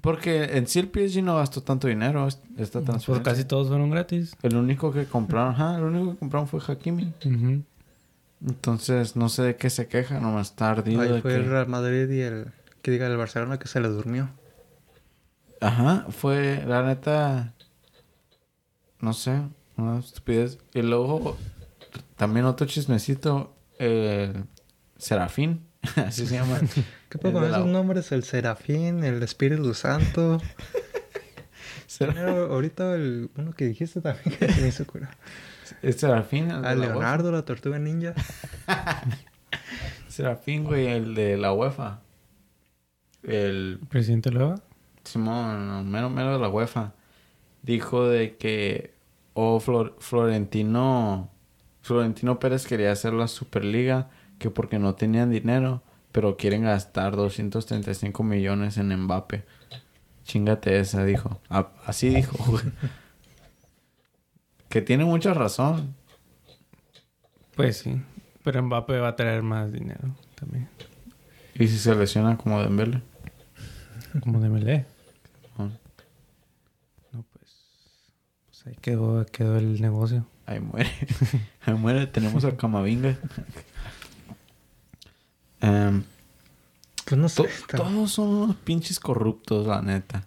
Porque en sí el PSG no gastó tanto dinero es- esta Pues transferencia. casi todos fueron gratis. El único que compraron, ajá, el único que compraron fue Hakimi. Entonces, no sé de qué se queja, nomás está ardido Ahí fue que... el Real Madrid y el... Que diga el Barcelona que se le durmió. Ajá, fue la neta. No sé, una estupidez. Y luego, también otro chismecito, el Serafín, así se llama. ¿Qué pasa con de la- esos nombres? El Serafín, el Espíritu Santo. Pero ahorita el uno que dijiste también que se me hizo cura. el Serafín, el de la Leonardo, la tortuga ninja. Serafín, güey, el de la UEFA. El Presidente Lueva. Simón, mero mero de la UEFA, dijo de que oh, Flor- Florentino Florentino Pérez quería hacer la Superliga que porque no tenían dinero, pero quieren gastar 235 millones en Mbappe. Chingate esa, dijo. A- así dijo, güey. Que tiene mucha razón. Pues sí. Pero Mbappé va a traer más dinero también. Y si se lesiona como Dembele. Como de Melé. Ah, No, pues. Pues ahí quedó, quedó el negocio. Ahí muere. Ahí muere. Tenemos a Camavinga. Em, Pues no sé. To- todos son unos pinches corruptos, la neta.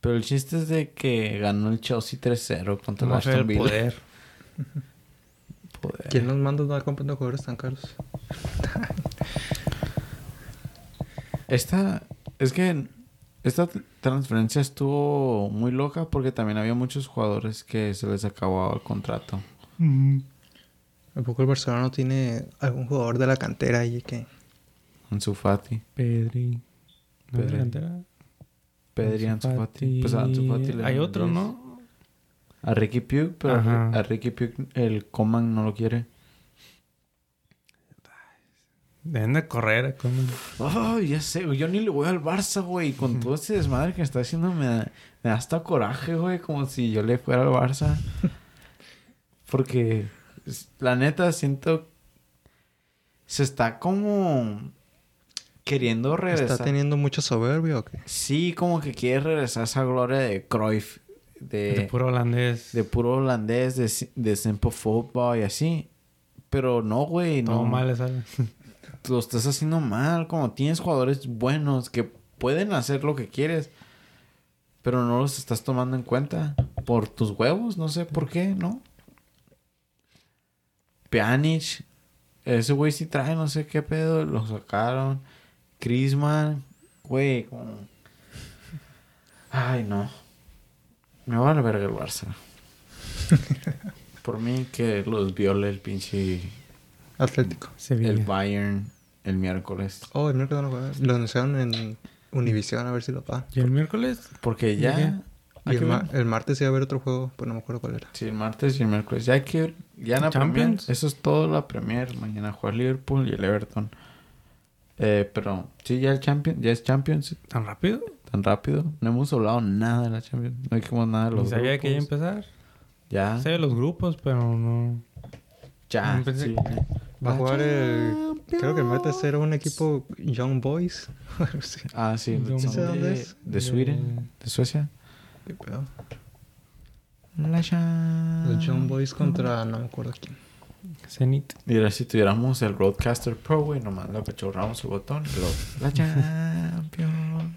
Pero el chiste es de que ganó el Chelsea 3-0 contra el Aston Villa. poder. Poder. ¿Quién nos manda a andar comprando jugadores tan caros? Esta... Es que... Esta transferencia estuvo muy loca porque también había muchos jugadores que se les acababa el contrato. ¿A poco el Barcelona no tiene algún jugador de la cantera ahí que... Ansu Fati. Pedri. ¿No es Pedri. delantera? Pedri, Ansu Fati. Pues a Ansu Fati le Hay otro, 10. ¿no? A Ricky Pugh, pero Ajá. a Ricky Pugh el Coman no lo quiere. Deben de correr. Con... Oh, ya sé, güey. Yo ni le voy al Barça, güey. Con todo ese desmadre que está haciendo me da, me da hasta coraje, güey. Como si yo le fuera al Barça. Porque, la neta, siento... Se está como... Queriendo regresar. ¿Está teniendo mucha soberbia o qué? Sí, como que quiere regresar a esa gloria de Cruyff. De, de puro holandés. de puro holandés, de, de simple football y así. Pero no, güey. Todo No. mal le sale. Lo estás haciendo mal. Como tienes jugadores buenos que pueden hacer lo que quieres, pero no los estás tomando en cuenta por tus huevos. No sé por qué, ¿no? Pjanic, ese güey sí trae, no sé qué pedo, lo sacaron. Crisman, güey, como... Ay, no. Me va a verga el Barça. por mí que los viole el pinche... Atlético. Sevilla. El Bayern el miércoles. Oh, el miércoles no lo. Lo anunciaron en Univision a ver si lo pagan. ¿Y el miércoles? Porque ¿Y ya... Y el, ma- martes iba a haber otro juego, pero no me acuerdo cuál era. Sí, el martes y el miércoles. Ya hay que. Ya en la Champions. Premier. Eso es todo la Premier. Mañana juega Liverpool y el Everton. Eh, pero sí, ya el Champions. Ya es Champions. ¿Tan rápido? Tan rápido. No hemos hablado nada de la Champions. No dijimos nada de los sabía que iba a grupos. empezar. Ya. Sé de los grupos, pero no... Ya. No pensé sí. Va a jugar el... Creo que el martes era un equipo Young Boys. Sí. Ah, sí. Yo son sé dónde de, es. de Sweden. De Suecia. ¿Qué pedo? La Los Young Boys contra no me acuerdo quién. Zenit. Mira, si tuviéramos el Roadcaster Pro, güey, nomás le apachurramos el botón y luego... La Champions.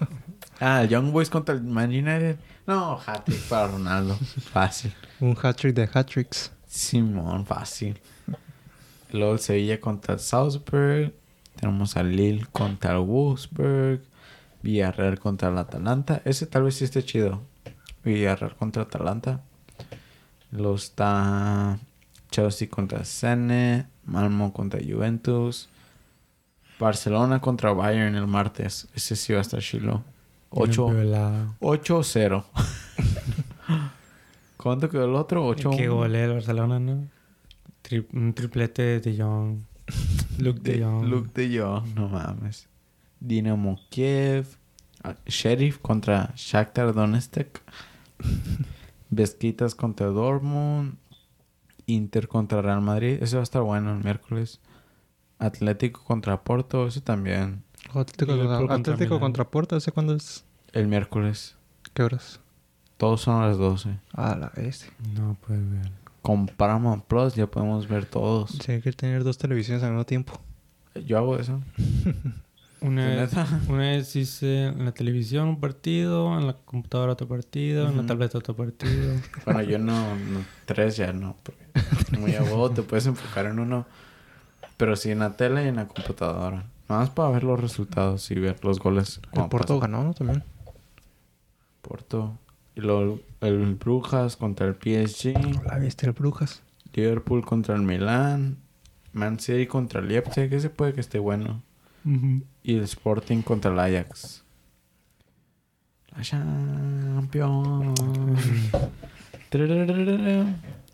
ah, el Young Boys contra el Man United. No, hat-trick para Ronaldo. Fácil. Un hat-trick de hat-tricks. Simón, fácil. Luego el Sevilla contra el Salzburg. Tenemos al Lille contra el Wolfsburg. Villarreal contra el Atalanta. Ese tal vez sí esté chido. Villarreal contra Atalanta. Luego está Chelsea contra Sene. Malmo contra Juventus. Barcelona contra Bayern el martes. Ese sí va a estar chilo. Ocho. Violado. 8-0. ¿Cuánto quedó el otro? 8 Qué golea el Barcelona, ¿no? Tri- un triplete de Jong. Luke de, de Jong. Luke de Jong, no mames. Dinamo Kiev. ah, Sheriff contra Shakhtar Donetsk. Vesquitas contra Dortmund. Inter contra Real Madrid. Ese va a estar bueno el miércoles. Atlético contra Porto. Ese también. Atlético, contra Atlético contra Porto, ¿ese cuándo es? El miércoles. ¿Qué horas? Todos son a las 12. Ah, la vez. No puede ver. Con Paramount Plus ya podemos ver todos. Sí, hay que tener dos televisiones al mismo tiempo. Yo hago eso. Una ¿De vez, neta? una vez hice en la televisión un partido, en la computadora otro partido, en la tableta otro partido. Bueno, yo no, no- tres ya no, porque muy a huevo te puedes enfocar en uno. Pero sí en la tele y en la computadora. Nada más para ver los resultados y ver los goles. El Porto ganó, ¿no? También. Porto. Y luego el Brujas contra el PSG. La viste el Brujas. Liverpool contra el Milán. Man City contra el Leipzig. Ese puede que esté bueno. Y el Sporting contra el Ajax. La Champions.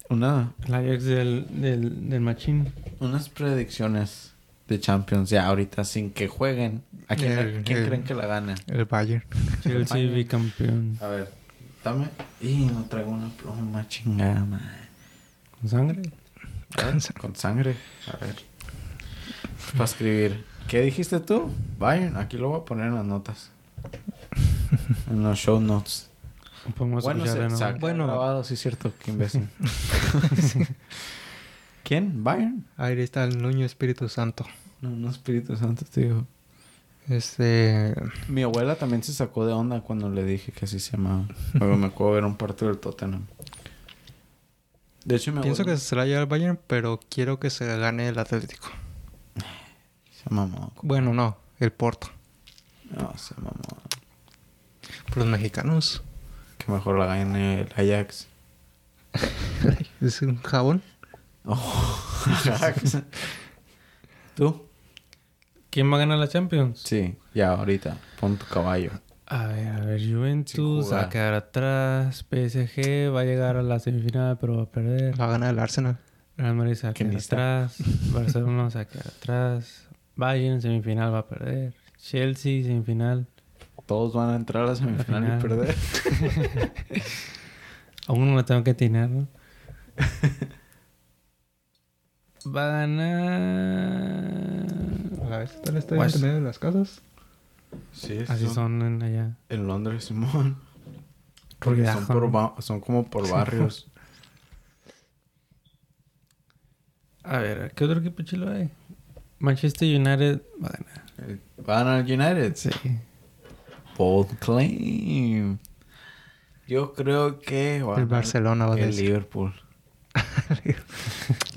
Una El Ajax del, del, del Machín. Unas predicciones de Champions ya ahorita sin que jueguen. ¿A quién, El- quién el- creen que la gane? El Bayern. Chelsea Bayern. bicampeón. A ver, dame. Y no traigo una pluma chingada. ¿Con sangre? Con sangre. A ver. Para escribir. ¿Qué dijiste tú? Bayern. Aquí lo voy a poner en las notas. En los show notes. Podemos Bueno, se, Bueno. grabado, sí es cierto. Qué imbécil. ¿Quién? Bayern. Ahí está el Nuño Espíritu Santo. No, no Espíritu Santo, tío. Este. Mi abuela también se sacó de onda cuando le dije que así se llamaba. Luego me acuerdo ver un partido del Tottenham. De hecho, mi Pienso que se la lleva el Bayern, pero quiero que se gane el Atlético. se mamó. Bueno, no, el Porto. No, se mamó. Por los mexicanos. Que mejor la gane el Ajax. Es un jabón. Oh, Ajax. ¿Tú? ¿Quién va a ganar la Champions? Sí, ya, ahorita. Pon tu caballo. A ver, a ver, Juventus va a quedar atrás, PSG va a llegar a la semifinal pero va a perder, Va a ganar el Arsenal. Real Madrid se va a Que quedar atrás, Barcelona se va a quedar atrás, Bayern semifinal va a perder, Chelsea semifinal, Todos van a entrar a la semifinal final. y perder. aún no la tengo que atinar, ¿no? va a ganar... A la vez está el estadio en medio de las casas. Sí, Así son en allá. En Londres, Simón. Porque son, por son como por barrios. A ver, ¿qué otro equipo chilo hay? Manchester United va a ganar. Eh, Van al United. Sí. Bold claim. Yo creo que va a El Barcelona va a el. Liverpool.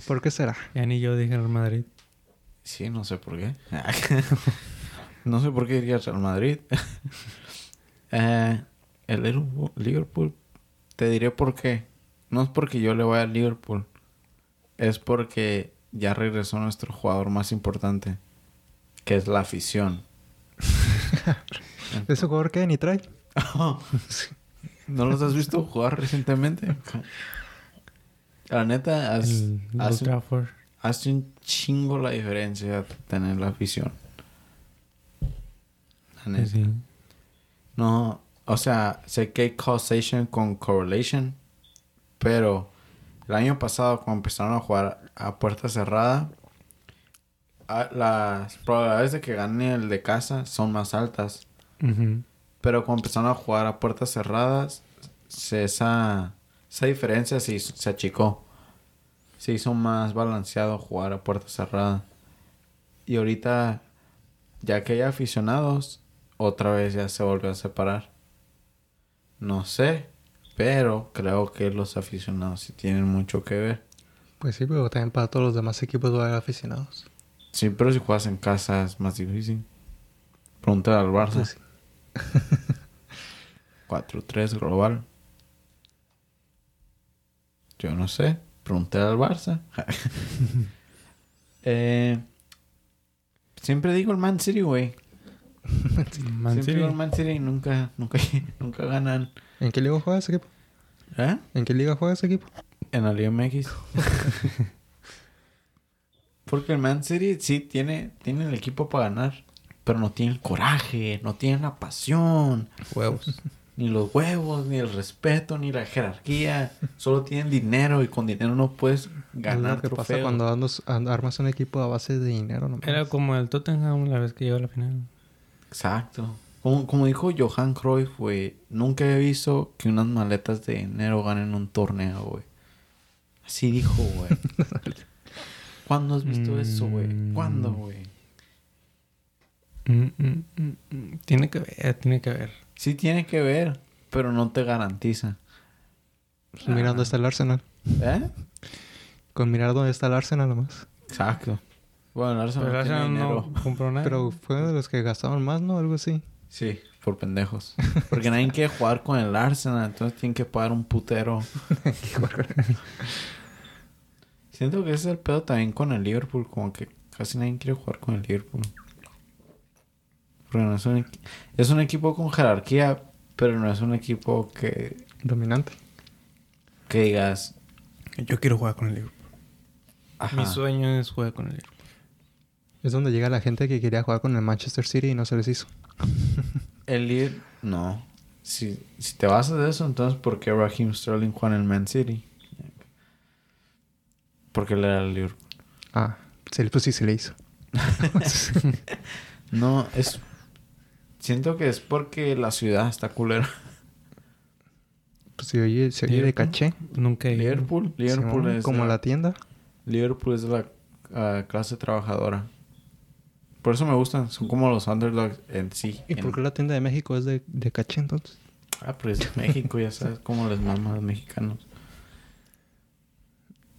¿Por qué será? Ya ni yo dije Real Madrid. Sí, no sé por qué. no sé por qué iría al Real Madrid. Eh, el Liverpool- Liverpool, te diré por qué. No es porque yo le voy al Liverpool. Es porque ya regresó nuestro jugador más importante. Que es la afición. ¿Ese jugador que ni trae? ¿No los has visto jugar recientemente? La neta, hace, un chingo la diferencia tener la afición. La neta. Sí. No, o sea, sé que hay causation con correlation, pero el año pasado cuando empezaron a jugar a puerta cerrada, a- las probabilidades de que gane el de casa son más altas. Pero cuando empezaron a jugar a puertas cerradas, se- esa, esa diferencia se, hizo- se achicó. Se hizo más balanceado jugar a puerta cerrada. Y ahorita, ya que hay aficionados, otra vez ya se volvió a separar. No sé, pero creo que los aficionados sí tienen mucho que ver. Pues sí, pero también para todos los demás equipos va a haber aficionados. Sí, pero si juegas en casa es más difícil. Pregúntale al Barça. Pues sí. 4-3 global. Yo no sé. Pregunté al Barça. eh, siempre digo el Man City, güey. Man Siempre City. con Man City y nunca, nunca, nunca ganan. ¿En qué liga juega ese equipo? ¿Eh? ¿En qué liga juega ese equipo? En la Liga MX. Porque el Man City sí tiene, tiene el equipo para ganar. Pero no tiene el coraje, no tiene la pasión, Huevos. Ni los huevos, ni el respeto, ni la jerarquía. Solo tienen dinero y con dinero no puedes Es ganar lo que pasa cuando andas- and- armas un equipo a base de dinero nomás. Era como el Tottenham la vez que llegó a la final. Exacto. Como, como dijo Johan Cruyff, güey, nunca he visto que unas maletas de dinero ganen un torneo, güey. Así dijo, güey. ¿Cuándo has visto eso, güey? ¿Cuándo, güey? Mm, mm, mm, mm. Tiene que ver, tiene que ver. Sí tiene que ver, pero no te garantiza. Pues mira dónde está el Arsenal. ¿Eh? Con mirar dónde está el Arsenal nomás. Exacto. Bueno, el Arsenal Pero no tiene Arsenal dinero. no compró nada. Pero fue de los que gastaban más, ¿no? Algo así. Sí, por pendejos. Porque nadie quiere jugar con el Arsenal, entonces tienen que pagar un putero. Siento que ese es el pedo también con el Liverpool, como que casi nadie quiere jugar con el Liverpool. Porque no es un, es un equipo con jerarquía, pero no es un equipo que, Dominante. que digas... Yo quiero jugar con el Liverpool. Ajá. Mi sueño es jugar con el Liverpool. Es donde llega la gente que quería jugar con el Manchester City y no se les hizo. El Liverpool... No. Si, si te basas de eso, entonces ¿por qué Raheem Sterling juega en el Man City? Porque él era el Liverpool. Ah, sí, pues sí se le hizo. No, es... Siento que es porque la ciudad está culera. Pues se oye, se oye de caché. Nunca he. Liverpool, Liverpool Simón, es como la tienda. Liverpool es de la ah, clase trabajadora. Por eso me gustan, son como los underdogs en sí. ¿Y en- por qué la tienda de México es de, de caché entonces? Ah, pues es México, ya sabes cómo les mama a los mexicanos.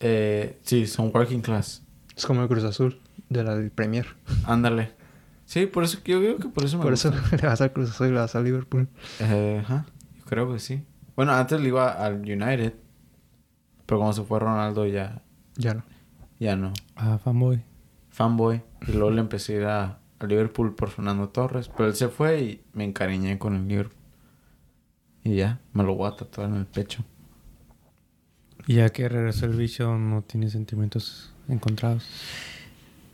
Eh, sí, son working class. Es como el Cruz Azul de la del Premier. Ándale. Sí, por eso yo creo que por eso me Por eso le vas al Cruz Azul y le vas al Liverpool. Eh, ajá, yo creo que sí. Bueno, antes le iba al United. Pero cuando se fue Ronaldo ya, Ya no. ya no. Ah, fanboy. fanboy. Y luego le empecé a ir a, a Liverpool por Fernando Torres. Pero él se fue y me encariñé con el Liverpool. Y ya, me lo voy a tatuar en el pecho. Y ya que regresó el bicho, no tiene sentimientos encontrados.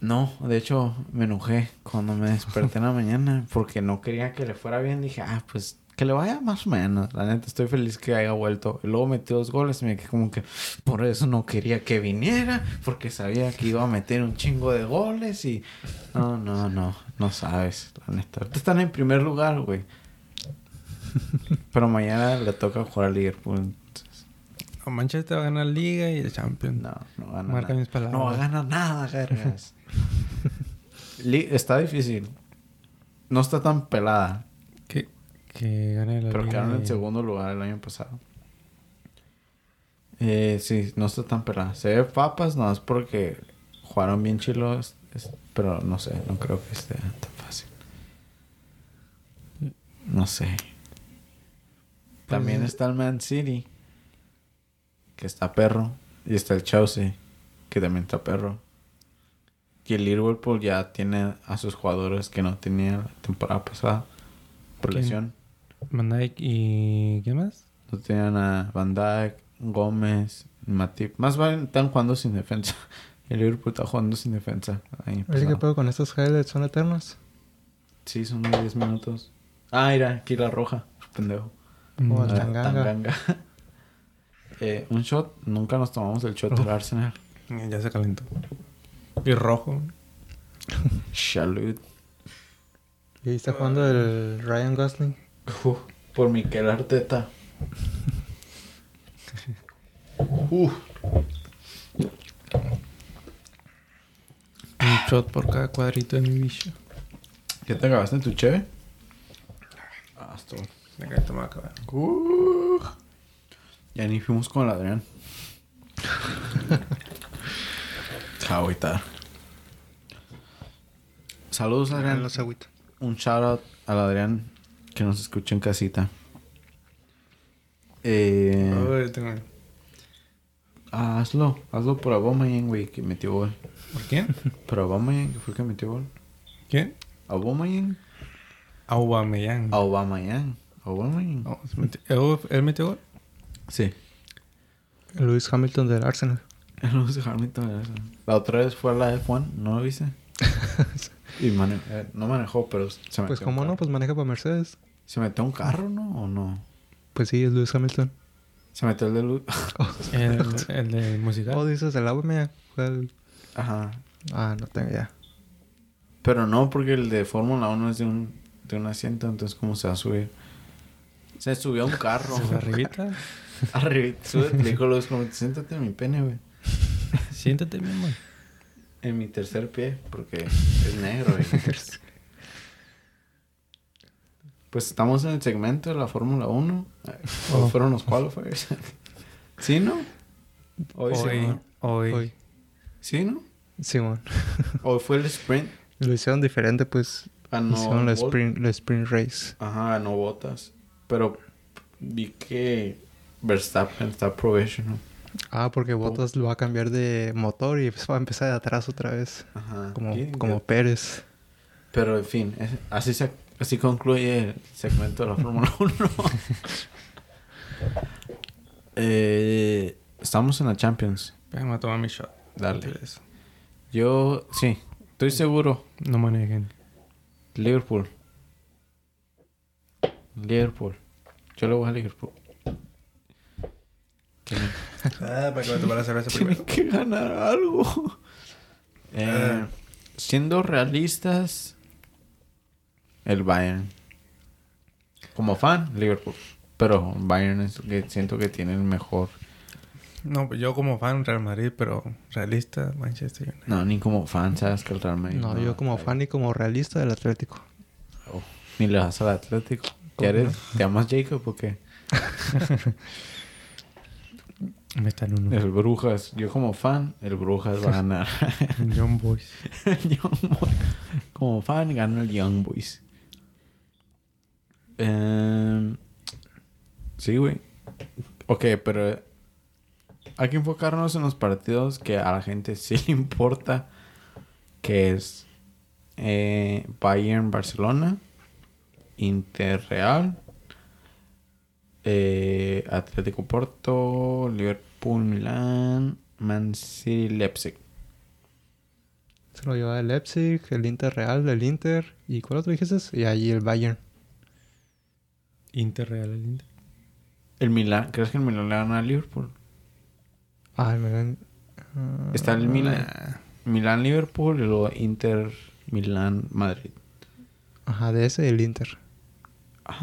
No, de hecho me enojé cuando me desperté en la mañana porque no quería que le fuera bien. Dije, ah, pues que le vaya más o menos. La neta, estoy feliz que haya vuelto. Y luego metió dos goles y me quedé como que por eso no quería que viniera porque sabía que iba a meter un chingo de goles y... No, no, no, no sabes, la neta. Están en primer lugar, güey. Pero mañana le toca jugar al Liverpool. O Manchester va a ganar Liga y el Champions. No, no gana Marca nada. mis palabras. No va a ganar nada, vergas. Está difícil. No está tan pelada. Que, que gane la Pero Liga. quedaron en y- segundo lugar el año pasado. Eh, sí, no está tan pelada. Se ve papas, no es porque jugaron bien chilos. pero no sé, no creo que esté tan fácil. No sé. También Pues- está el Man City, que está perro. Y está el Chelsea, que también está perro. Y el Liverpool ya tiene a sus jugadores que no tenía la temporada pasada. Por ¿Quién? lesión. Van Dijk y... ¿Qué más? No tenían a Van Dijk, Gómez, Matip. Más bien están jugando sin defensa. El Liverpool está jugando sin defensa. año Oye, ¿qué pedo con estos highlights? ¿Son eternos? Sí, son unos 10 minutos. Ah, mira, aquí la roja. Pendejo. El Ah, Tanganga. Tanganga. eh, un shot. Nunca nos tomamos el shot del Arsenal. Ya se calentó. Y rojo. Salud. Y ahí está jugando el Ryan Gosling. Uf, por Miquel Arteta. Uf. Un shot por cada cuadrito de mi bicho. ¿Qué te acabaste tu cheve? Ah, esto me va a acabar. Uh, ya ni fuimos con el Adrián. Agüitar. Saludos, Adrián. Los agüitas. Un shout out al Adrián que nos escucha en casita. Eh, Ay, tengo- ah, hazlo, hazlo por Aubameyang, güey, que metió gol. ¿Por quién? Por Aubameyang, que fue el que metió gol. ¿Quién? Aubameyang. Aubameyang. Aubameyang. Aubameyang. Oh, ¿Él- ¿Él metió gol? Sí. Lewis Hamilton del Arsenal. Lewis Hamilton era eso. La otra vez fue a la F1, ¿no lo viste? y mane- eh, no manejó, pero se metió Pues un cómo no, pues maneja para Mercedes. ¿Se metió un carro, no? ¿O no? Pues sí, es Lewis Hamilton. Se metió el de luz. El, el de musical. Oh, dices el. Fue el... Ajá. Ah, no tengo idea. Pero no, porque el de Fórmula 1 es de un, de un asiento, entonces ¿cómo se va a subir? Se subió a un carro. Se fue arribita. Arriba. Sube, le dijo Luis, como, siéntate en mi pene, güey. Siéntate, mi amor. En mi tercer pie, porque es negro, güey. Pues estamos en el segmento de la Fórmula 1. ¿O Oh. fueron los qualifiers? ¿Sí, no? Hoy, sí, Hoy, ¿no? hoy. Hoy. ¿Sí, no? Simón. Hoy fue el sprint. Lo hicieron diferente, pues. Ganó hicieron la sprint, la sprint race. Ajá, ganó botas. Pero vi que Verstappen está provisional. Ah, porque Bottas lo va a cambiar de motor y pues va a empezar de atrás otra vez. Ajá. Como, como Pérez. Pero en fin, es- así se así concluye el segmento de la Fórmula 1. eh, estamos en la Champions. Déjame tomar mi shot. Dale. Yo, sí, estoy seguro. No manejen. Liverpool. Liverpool. Yo le voy a Liverpool. Tienen, Ah, para que me tomara la cerveza tienen que ganar algo. Eh, siendo realistas, el Bayern. Como fan, Liverpool. Pero Bayern es que siento que tiene el mejor. No, pues yo como fan Real Madrid, pero realista Manchester United. No, ni como fan, sabes que el Real Madrid. No, yo como fan y como realista del Atlético. Oh, ni le vas al Atlético. ¿Qué eres? ¿Te llamas Jacob o qué? Me está en uno. El Brujas. Yo como fan, el Brujas va a ganar. John Boys. Young Boys. Como fan, gana el Young Boys. Em, sí, güey. Ok, pero hay que enfocarnos en los partidos que a la gente sí le importa. Que es eh, Bayern Barcelona, Inter Real, eh, Atlético Porto, Liverpool Milán, Man City Leipzig. Se lo lleva el Leipzig, el Inter Real, el Inter. ¿Y cuál otro dijiste? Y allí el Bayern. Inter Real el Inter. El Milán, ¿crees que el Milán le gana a Liverpool? Ah, el Milan. ah, Está el Milán, Nah. Milán Liverpool y luego Inter Milán Madrid. Ajá, de ese el Inter. Ah,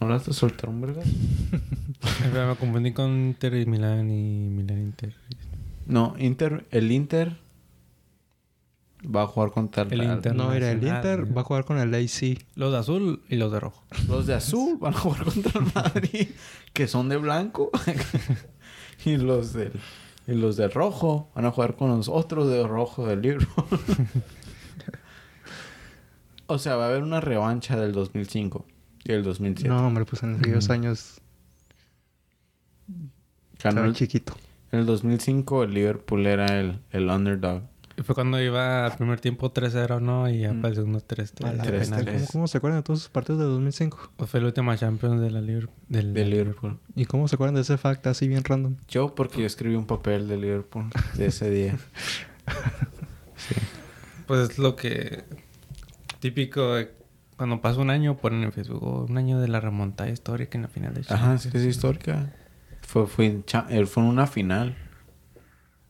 ¿no la te soltaron, verdad? Espera, Me confundí con Inter y Milán y Milán Inter. No, Inter, el Inter va a jugar contra el. Inter. No, mira, el Inter va a jugar con el AC. Los de azul y los de rojo. Los de azul van a jugar contra el Madrid, que son de blanco. y los del y los de rojo van a jugar con los otros de rojo del libro. O sea, va a haber una revancha del 2005 y el 2007. No, hombre, pues en aquellos años Ganó el- chiquito. En el 2005 el Liverpool era el, el underdog. Y fue cuando iba al primer tiempo 3-0, ¿no? Y ya Mm. para el segundo 3 A la tres, bestia, tres. ¿Cómo, cómo se acuerdan de todos esos partidos de 2005? Pues fue la última Champions de la Liverpool. Del, De Liverpool. ¿Y cómo se acuerdan de ese fact así bien random? Yo porque yo escribí un papel de Liverpool de ese día. Pues es lo que... Típico... de Cuando pasa un año ponen en Facebook "Oh, un año de la remontada histórica en la final de Ajá, Champions. sí, es histórica. Fue, fue, en cha- eh, fue en una final.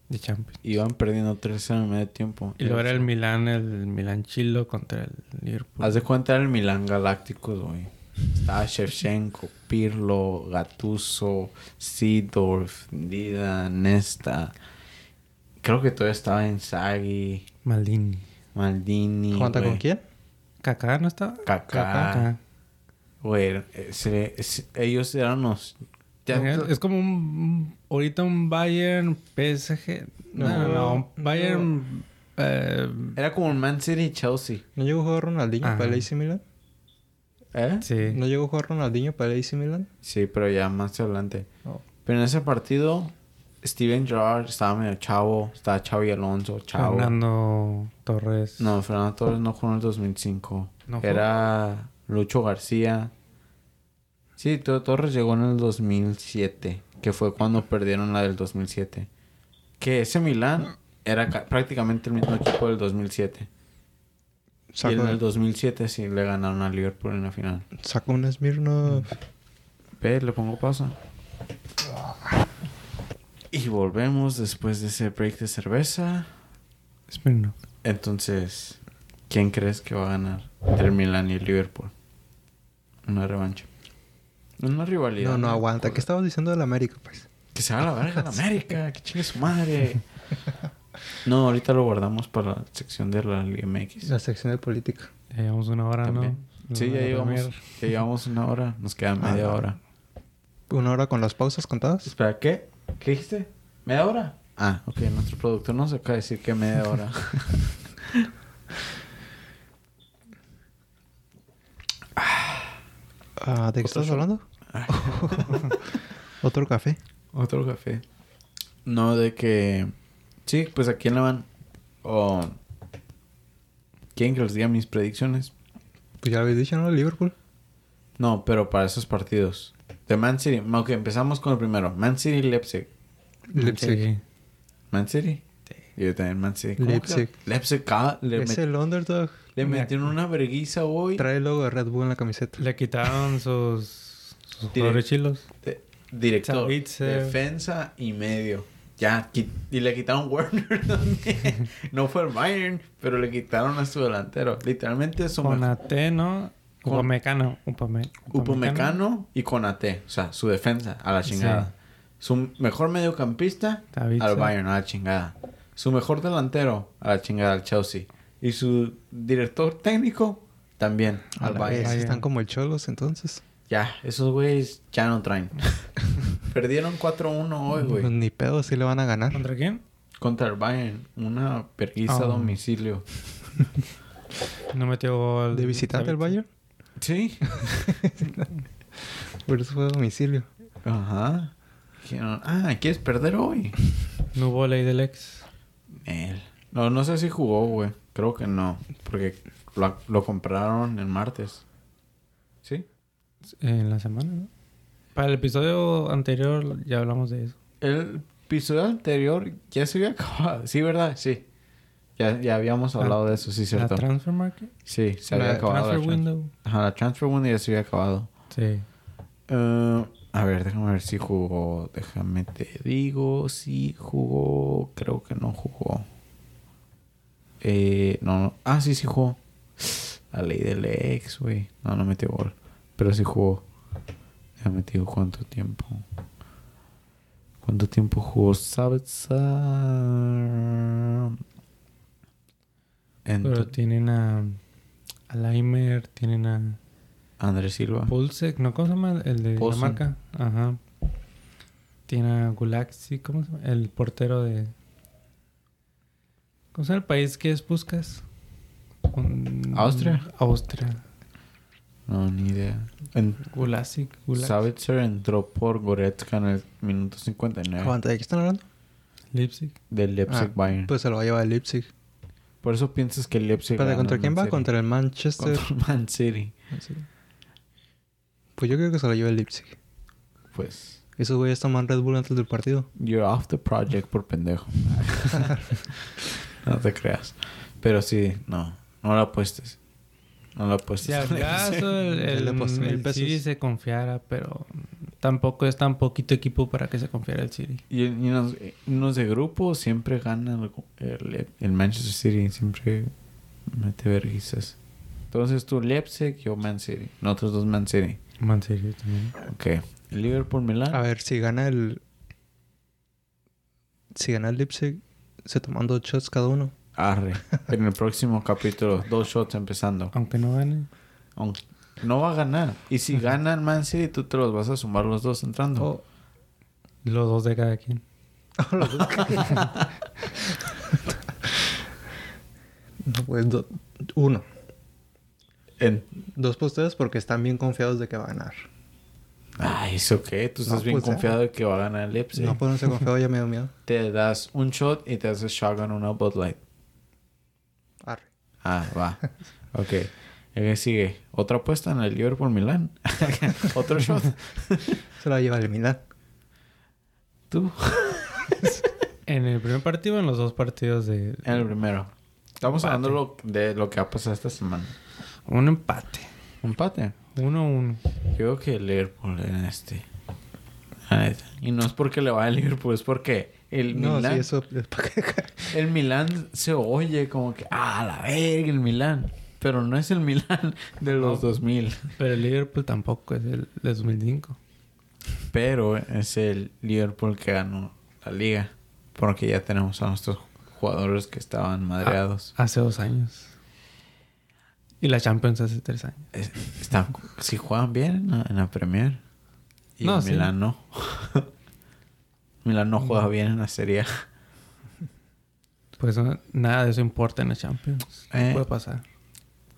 De Champions. Iban perdiendo 3 en el medio tiempo. Y luego era el Milán, el Milán Chilo contra el Liverpool. Haz de cuenta era el Milán Galácticos, güey. Estaba Shevchenko, Pirlo, Gattuso, Seedorf, Dida, Nesta. Creo que todavía estaba Inzaghi, Maldini. Maldini. ¿Cuánta con quién? Kaká no estaba. Kaká. Güey, ese- ellos eran los... ya- Es como un, ahorita un Bayern PSG. No, no, no, Bayern eh, Era como un Man City y Chelsea. ¿No llegó a jugar Ronaldinho Ajá. para el AC Milan? ¿Eh? sí. ¿No llegó a jugar Ronaldinho para el AC Milan? Sí, pero ya más adelante. Pero en ese partido Steven Gerrard estaba medio chavo. Estaba Xavi Alonso, chavo. Fernando Torres. No, Fernando Torres no jugó en el 2005. ¿No? Era Lucho García. Sí, To- Torres llegó en el 2007, que fue cuando perdieron la del 2007. Que ese Milán era ca- prácticamente el mismo equipo del 2007. Y Sacó, en el 2007 sí le ganaron a Liverpool en la final. sacó un Smirnoff. Ve, le pongo pausa. Y volvemos después de ese break de cerveza. Espera, Entonces, ¿quién crees que va a ganar entre el Milan y el Liverpool? Una revancha. Una rivalidad. No, no aguanta. ¿Qué estabas diciendo del América, pues? Que se haga la verga la América, que chingue su madre. No, ahorita lo guardamos para la sección de la Liga MX. La sección de política. Ya llevamos una hora, También. ¿no? Sí, ya llevamos, ya llevamos una hora. Nos queda media Ah. hora. ¿Una hora con las pausas contadas? Espera, ¿qué? ¿Qué dijiste? ¿Media hora? Ah, ok. Nuestro productor nos acaba de decir que media hora. Ah, ¿De qué ¿Otro estás hablando? ¿Otro café? Otro café. No, de que... Sí, pues a quién le van. O... ¿Quieren que les diga mis predicciones? Pues ya lo habéis dicho, ¿no? Liverpool. No, pero para esos partidos. De Man City. Ok, empezamos con el primero. Man City, Leipzig. Leipzig. Sí. Man City. Yo también Man City. ¿Cómo Leipzig. Leipzig. ah, Le, Es met- el underdog. le metieron una verguiza hoy. Trae el logo de Red Bull en la camiseta. Le quitaron sus, sus chilos. De- director. Defensa y medio. Ya, y le quitaron Werner también. no fue el Bayern, pero le quitaron a su delantero. Literalmente su mejor- Conate, ¿no? Upamecano. Upame, Upamecano y Conate. O sea, su defensa a la chingada. Su mejor mediocampista al Bayern a la chingada. Su mejor delantero a la chingada al Chelsea. Y su director técnico también A al Bayern. Bayern. Están como el Cholos, entonces. Ya, esos güeyes ya no traen. Perdieron 4-1 hoy, güey. Pues ni pedo, sí le van a ganar. ¿Contra quién? Contra el Bayern. Una perguisa a Oh. domicilio. No metió gol. ¿De visitante el. Bayern? Sí. Por eso fue a domicilio. Ajá. Dijeron, ah, ¿quieres perder hoy? No hubo ley del ex. Él. No, no sé si jugó, güey. Creo que no. Porque lo, lo compraron el martes. ¿Sí? En la semana, ¿no? Para el episodio anterior ya hablamos de eso. El episodio anterior ya se había acabado. Sí, ¿verdad? Sí. Ya, ya habíamos hablado de eso, sí, La cierto. transfer market. Sí, se La había acabado. transfer la window. Ajá, la transfer window ya se había acabado. Sí. Eh, a ver, déjame ver si jugó. Déjame te digo si jugó. Creo que no jugó. Eh, no, no. Ah, sí, sí jugó. La ley del ex, güey. No, no metió gol. Pero sí jugó. Ya metió cuánto tiempo. ¿Cuánto tiempo jugó Sabitzer? Pero tienen a... A Laimer, tienen a... Andrés Silva. Pulsec, ¿no? ¿Cómo se llama? El de Poulsen. Dinamarca. Ajá. Tiene a Gulaxi, ¿cómo se llama? El portero de... ¿Cómo se llama el país que es Puskas? Un- ¿Austria? Austria. No, ni idea. En- Gulaxi. Gulaxi. Savitzer entró por Goretzka en el minuto 59 Aguanta, ¿de qué están hablando? Leipzig. del Leipzig Ah, Bayern. Pues se lo va a llevar el Leipzig. Por eso piensas que el Leipzig gana ¿contra quién va? Contra el Manchester. Contra el Man City. Pues yo creo que se lo lleva el Leipzig. Pues Esos güeyes toman Red Bull antes del partido. you're off the project por pendejo. no te creas. Pero sí, no, no la apuestes. No la apuestes. Si acaso el, el, el. City se confiara, pero tampoco es tan poquito equipo para que se confiara el City. Y en, en los, de grupo siempre gana el, el- el Manchester City. Siempre mete verguizas. Entonces tú Leipzig, yo Man City. Nosotros dos Man City. Man City también. Ok. Liverpool Milán. A ver, si gana el. Si gana el Leipzig, se toman dos shots cada uno. Arre. En el próximo capítulo, dos shots empezando. Aunque no gane. Aunque no va a ganar. Y si gana el Man City, tú te los vas a sumar los dos entrando. Oh, Los dos de cada quien. no, pues do- uno. En- Dos para ustedes porque están bien confiados de que va a ganar. Ay, ¿eso qué? Tú estás No, bien pues ya. confiado de que va a ganar el Leipzig. No, pues no se confiado, ya me dio miedo. Te das un shot y te haces shotgun una Bud Light. Arre. Ah, va. ok. ¿Qué sigue? ¿Otra apuesta en el Liverpool Milán? ¿Otro shot? Se la lleva el Milan. ¿Tú? En el primer partido o en los dos partidos de... En el primero. Estamos Empate. hablando lo- de lo que ha pasado esta semana. Un empate. Empate. Uno a uno. Yo creo que el Liverpool en este. Y no es porque le va al Liverpool, es porque el No, Milán. sí, eso. El Milán se oye como que, ah, la verga, el Milán. Pero no es el Milán de los 2000. Pero el Liverpool tampoco es el de 2005. Pero es el Liverpool que ganó la liga. Porque ya tenemos a nuestros jugadores que estaban madreados. Hace dos años. Y la Champions hace tres años. Es- están, si juegan bien en la, en la Premier. Y No, el sí. No. Milán no juega bien en la Serie A. Pues no- nada de eso importa en la Champions. No Eh. puede pasar.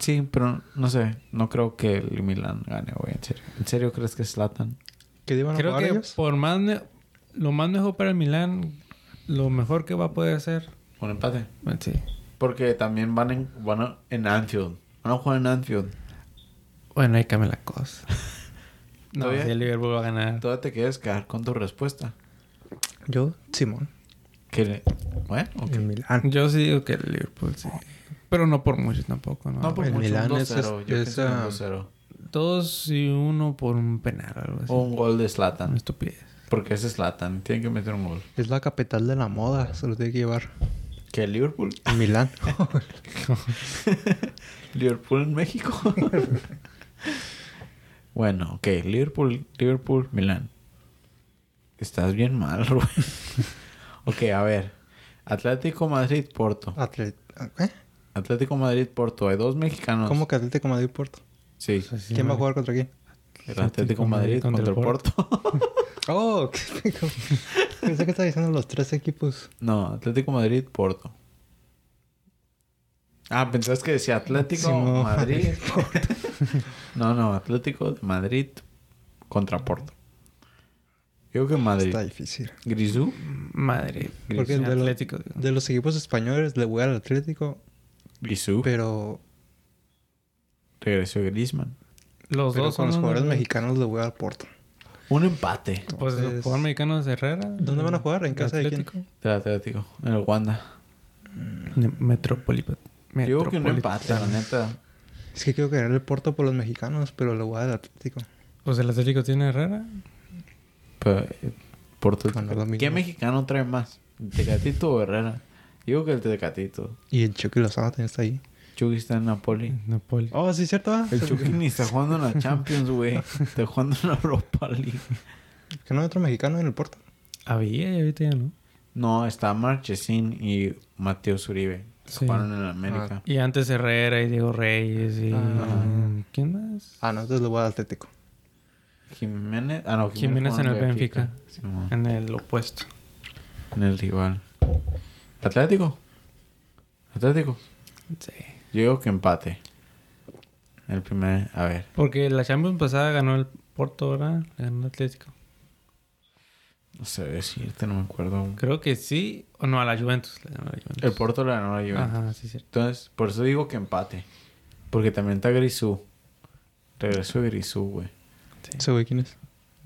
Sí, pero no sé. No creo que el Milán gane, güey. En serio. ¿En serio crees que es Zlatan? ¿Qué iban a Creo jugar que ellos? por más... Lo más mejor para el Milán... Lo mejor que va a poder hacer... Un empate. bueno, Sí. Porque también van en, van a- en Anfield. Van a jugar en Anfield. Bueno, ahí cambia la cosa. No, ¿Todavía? si el Liverpool va a ganar. Todavía te quieres quedar con tu respuesta. Yo, Simón. Que le- Bueno, ok. El Milan. Yo sí digo que el Liverpool sí. Pero no por mucho tampoco, ¿no? No por el mucho, Milán un es- 2-0. Yo es, pienso un ah, 2-0. Dos y uno por un penal o algo así. O un gol de Una Zlatan. estupidez. Porque es Zlatan. Tiene que meter un gol. Es la capital de la moda. Se lo tiene que llevar. ¿Que el Liverpool? El Milán. Liverpool en México. bueno, ok. Liverpool, Liverpool, Milán. Estás bien mal, Rubén. ok, a ver. Atlético Madrid, Porto. ¿Eh? Atlético Madrid, Porto. Hay dos mexicanos. ¿Cómo que Atlético Madrid Porto? Sí. O sea, sí, ¿Quién va a jugar contra quién? El Atlético Madrid contra, el Porto. Oh, qué. Pensé que estaba diciendo los tres equipos. no, Atlético Madrid, Porto. Ah, pensás que decía Atlético Sí, no. Madrid. no, no, Atlético de Madrid contra Porto. Yo creo que Madrid. Está difícil. Grisú. Madre. Porque de, Atlético. de los equipos españoles le voy al Atlético, Grisú. pero, Regresó Griezmann. Los pero dos con los jugadores mexicanos le voy al Porto. Un empate Pues Entonces, los jugadores mexicanos de Herrera. ¿Dónde van a jugar? ¿En casa de quién? Atlético. del Atlético. En el Wanda. De Metropolitan. Yo creo que un empate, la neta. Es que quiero ganar el Porto por los mexicanos, pero le voy al Atlético. Pues el Atlético tiene Herrera. Pero, eh, Porto. ¿Qué mexicano trae más? ¿El Tecatito o Herrera? Digo que el Tecatito. Y el Chucky Lozano también está ahí. Chucky está en Napoli. Napoli. Oh, sí, cierto. ah? El Chucky ni está jugando en la Champions, güey. Está jugando en la Europa League. Que no hay otro mexicano en el Porto. Había y ahorita ya no. No, está Marchesín y Mateo Zuribe. Sí. Jugaron en la América. Y antes Herrera y Diego Reyes y... Ah. ¿Quién más? Ah, no, entonces le voy al Atlético. Jiménez. Ah, no, Jiménez en el Benfica. En el opuesto. En el rival. Atlético. Atlético. Sí. Yo digo que empate. El primer. A ver. Porque la Champions pasada ganó el Porto, ¿verdad? Le Ganó el Atlético. No sé decirte, no me acuerdo. Creo que sí. O no, a la Juventus. Le ganó la Juventus. El Porto le ganó a la Juventus. Ajá, sí, cierto. Entonces, por eso digo que empate. Porque también está Grisú. Regreso de Grisú, güey. Sí. ¿Ese güey quién es?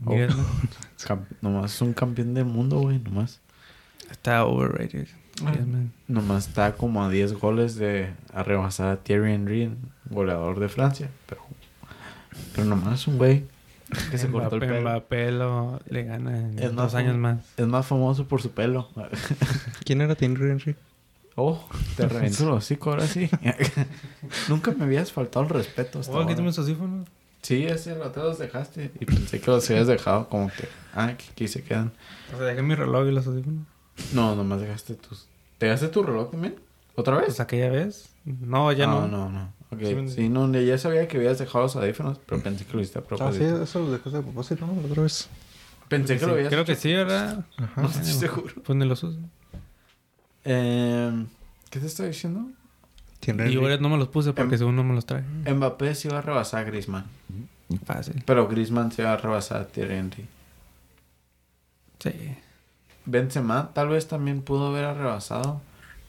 Oh. Nomás es un campeón del mundo, güey. Nomás. Está overrated. Nomás está como a 10 goles de a rebasar a Thierry Henry, goleador de Francia. Pero, pero nomás un güey que se cortó el pelo. Mbappé lo, le gana en Es dos años más. Es más famoso por su pelo. ¿Quién era Thierry Henry? Oh, te reventó el hocico ahora sí. Nunca me habías faltado el respeto hasta Oh, los audífonos. Sí, ese rato los dejaste. Y pensé que los habías dejado como que... Ah, que aquí se quedan. O sea, dejé mi reloj y los audífonos. No, nomás dejaste tus... ¿Te dejaste tu reloj también? ¿Otra vez? Pues aquella vez. No, ya no. no, no. Ok, Sí, sí, no, ya sabía que habías dejado los audífonos, pero pensé que lo hiciste a Ah, sí, propósito. eso lo dejaste a propósito, ¿no? Otra vez. Pensé que Sí, lo habías Creo que sí, ¿verdad? Ajá. No estoy seguro. Pues ni los uso. Eh, ¿Qué te estaba diciendo? Y ahora no me los puse porque Em- según no me los traje. Mbappé sí va a rebasar a Griezmann. Fácil. Pero Griezmann se va a rebasar a Thierry Henry. Sí. Benzema tal vez también pudo haber rebasado.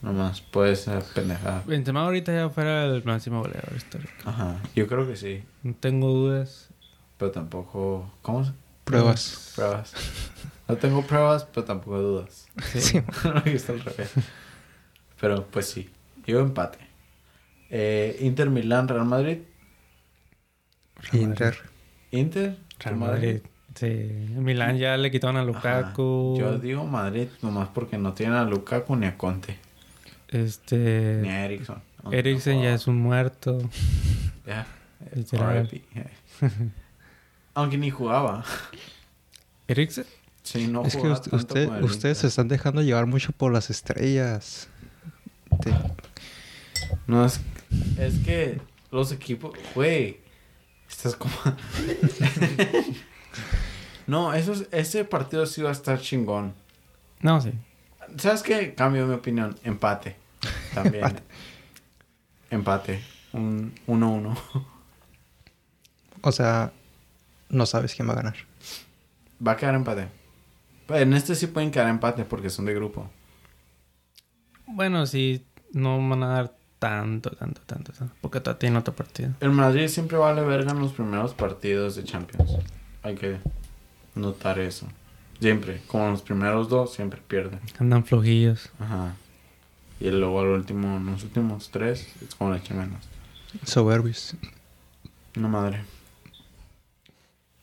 Nomás puede ser pendejada. Benzema ahorita ya fuera el máximo goleador histórico. Ajá, yo creo que sí. No tengo dudas. Pero tampoco... ¿Cómo se? Pruebas. Pruebas. No tengo pruebas, pero tampoco dudas. Sí. Sí. visto al revés. Pero pues sí. Yo empate. Eh, Inter Milán, Real Madrid. Inter. Inter. Real Madrid. Sí. Milán ya le quitaron a Lukaku. Ajá. Yo digo Madrid nomás porque no tienen a Lukaku ni a Conte. Ni Este. a Ericsson. Eriksen ya es un muerto. Ya. RIP. Aunque ni jugaba. Eriksen. Sí, no es que usted, usted- ustedes se están dejando llevar mucho por las estrellas. Te- No, es, es que los equipos, güey, estás como... no, eso, es- ese partido sí va a estar chingón. No, sí. ¿Sabes qué? Cambio mi opinión. Empate. También. Empate. Un 1-1. o sea, no sabes quién va a ganar. Va a quedar empate. Pero en este sí pueden quedar empate porque son de grupo. Bueno, sí. No van a dar tanto, tanto, tanto, tanto. Porque todavía tiene otro partido. El Madrid siempre vale verga en los primeros partidos de Champions. Hay que notar eso. Siempre. Como los primeros dos, siempre pierden. Andan flojillos. Ajá. Y luego al último, en los últimos tres, es como le echan menos. Soberbios. No madre.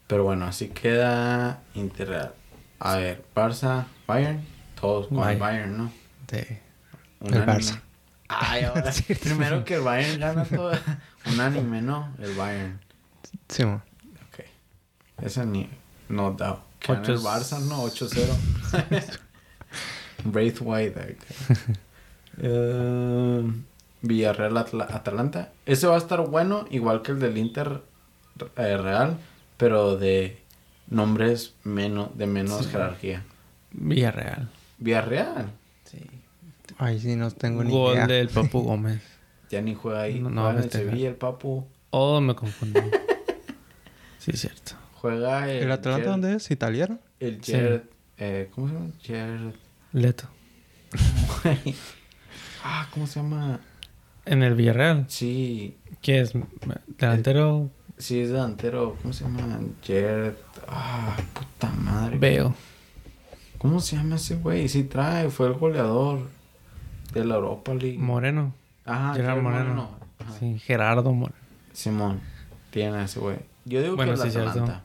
Pero bueno, así queda Interreal. A ver, Barça, Bayern. Todos con el Bayern. Bayern, ¿no? Sí. Unánime. Barça. Ay, ahora. primero que el Bayern gana todo. Unánime, ¿no? El Bayern. Sí, mo. Ok. Esa ni. No doubt. Gane el Ocho- Barça, ¿no? 8-0. Braithwaite. Eh, Villarreal Atla- Atalanta. Ese va a estar bueno, igual que el del Inter eh, Real, pero de nombres menos, de menos Sí. jerarquía. Villarreal. Villarreal. Sí. Ay, sí, no tengo ni Gol idea. del Papu Gómez. Ya ni juega ahí. No, no, juega en el este- Sevilla, el Papu. Oh, me confundí. sí, es cierto. Juega el. ¿El Atlanta dónde es? ¿Italiano? El Sí. Jared. eh, ¿Cómo se llama? Jared. Leto. ah, ¿cómo se llama? En el Villarreal. Sí. ¿Qué es? Delantero Sí, es delantero. ¿Cómo se llama? Jared. Ah, puta madre. veo. ¿Cómo se llama ese güey? Sí trae, fue el goleador de la Europa League. Moreno. Ajá, Gerard Gerard Moreno. Ajá. Sí, Gerardo Moreno. Simón, tiene ese güey. Yo digo Bueno, que el sí, cierto.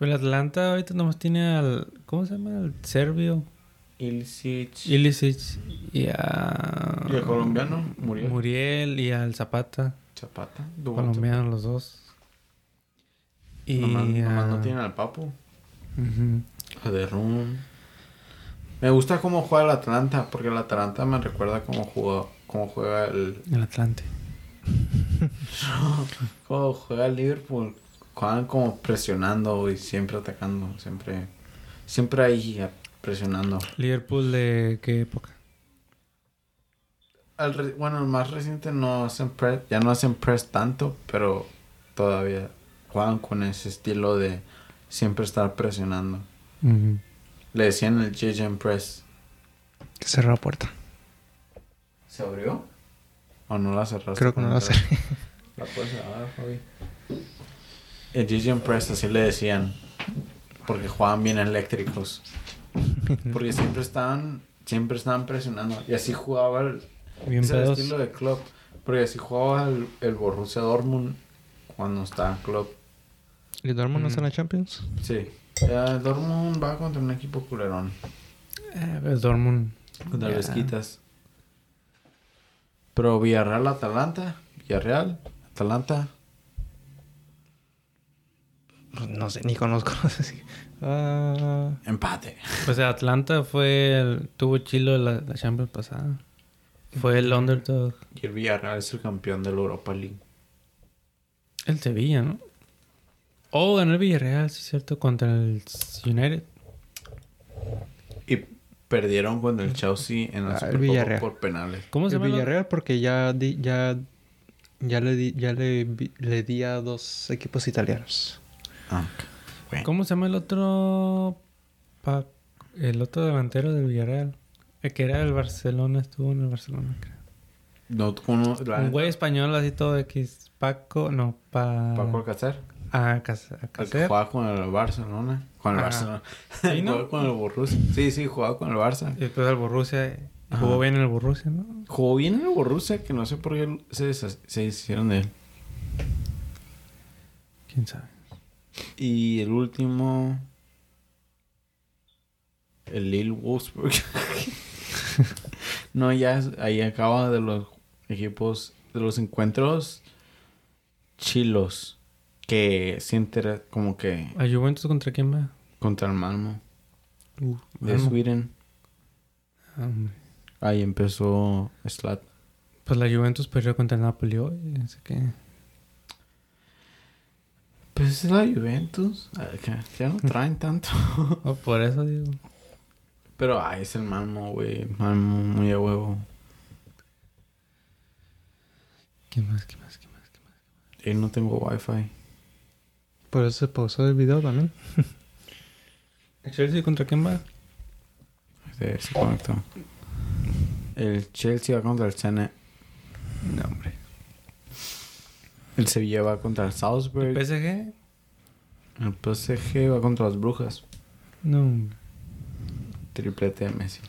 El Atlanta ahorita nomás tiene al... ¿Cómo se llama? El serbio. Ilicic. Ilicic. Y a... ¿Y el colombiano? Muriel. Muriel y al Zapata. Zapata. Dubón Colombianos los dos. Y... Nomás, nomás no ah, tiene al Papu. ujú. A De Roon. Me gusta cómo juega el Atlanta, porque el Atlanta me recuerda cómo juega, cómo juega el, El Atlante. cómo juega el Liverpool. Juegan como presionando y siempre atacando, siempre, siempre ahí presionando. Liverpool de qué época? Al re- bueno, el más reciente no hacen press, ya no hacen press tanto, pero todavía juegan con ese estilo de siempre estar presionando. Le decían el JJ Press. Que cerró la puerta. ¿Se abrió? ¿O no la cerraste? Creo que no la el cerré. La puedes cerrar, Fabi. El GG Press así le decían. Porque jugaban bien eléctricos. Porque siempre estaban, siempre estaban presionando. Y así jugaba el, Bien ese el estilo de club. Porque así jugaba el, el Borussia Dortmund cuando estaba en club. ¿Y Dortmund no está en Mm. la Champions? Sí. El Dortmund va contra un equipo culerón. Eh, pues Dortmund. Contra. Vesquitas. Pero Villarreal, Atalanta. Villarreal, Atalanta. No sé, ni conozco. Ah, Empate. Pues Atlanta fue el... Tuvo chilo la, la Champions pasada. Fue el underdog. Y el Villarreal es el campeón de la Europa League. El Sevilla, ¿no? Oh, ganó el Villarreal, sí es cierto, contra el United. Y perdieron con el Chelsea en la Ah, el Villarreal. por penales. ¿Cómo se el llama? la- Villarreal porque ya, di- ya Ya le di, ya le, le di a dos equipos italianos. Ah. Bueno. ¿Cómo se llama el otro... pa- el otro delantero del Villarreal? El que era del Barcelona, estuvo en el Barcelona, creo. No, uno, la- Un güey español así todo X. Paco, no, pa... Paco Alcácer. Ah, El que Alcácer. jugaba con el Barcelona. Con el Ajá. Barcelona. Sí, ¿no? Jugaba con el Borussia. Sí, sí, jugaba con el Barça. Y después al Borussia. Jugó Ajá. bien en el Borussia, ¿no? Jugó bien en el Borussia, que no sé por qué se, se hicieron de él. ¿Quién sabe? Y el último... El Lille Wolfsburg. no, ya ahí acaba de los equipos, de los encuentros chilos. Que siente como que ¿A Juventus contra quién va? contra el Malmo Uh, de Malmo. Sweden. Ah, hombre. Ahí empezó Slat. Pues la Juventus perdió contra el Napoli hoy. Así que... Pues es la Juventus. Ah, que Ya no traen tanto. Por eso digo. Pero ay, es el Malmo, güey. Malmo muy a huevo. ¿Qué más? ¿Qué más? ¿Qué más? ¿Qué más? Y no tengo wifi. Por eso se pausó el video también. ¿El Chelsea contra quién va? Se, se conectó. El Chelsea va contra el Sene. No, hombre. El Sevilla va contra el Salzburg. ¿El PSG? El PSG va contra las Brujas. No. Triplete de Messi.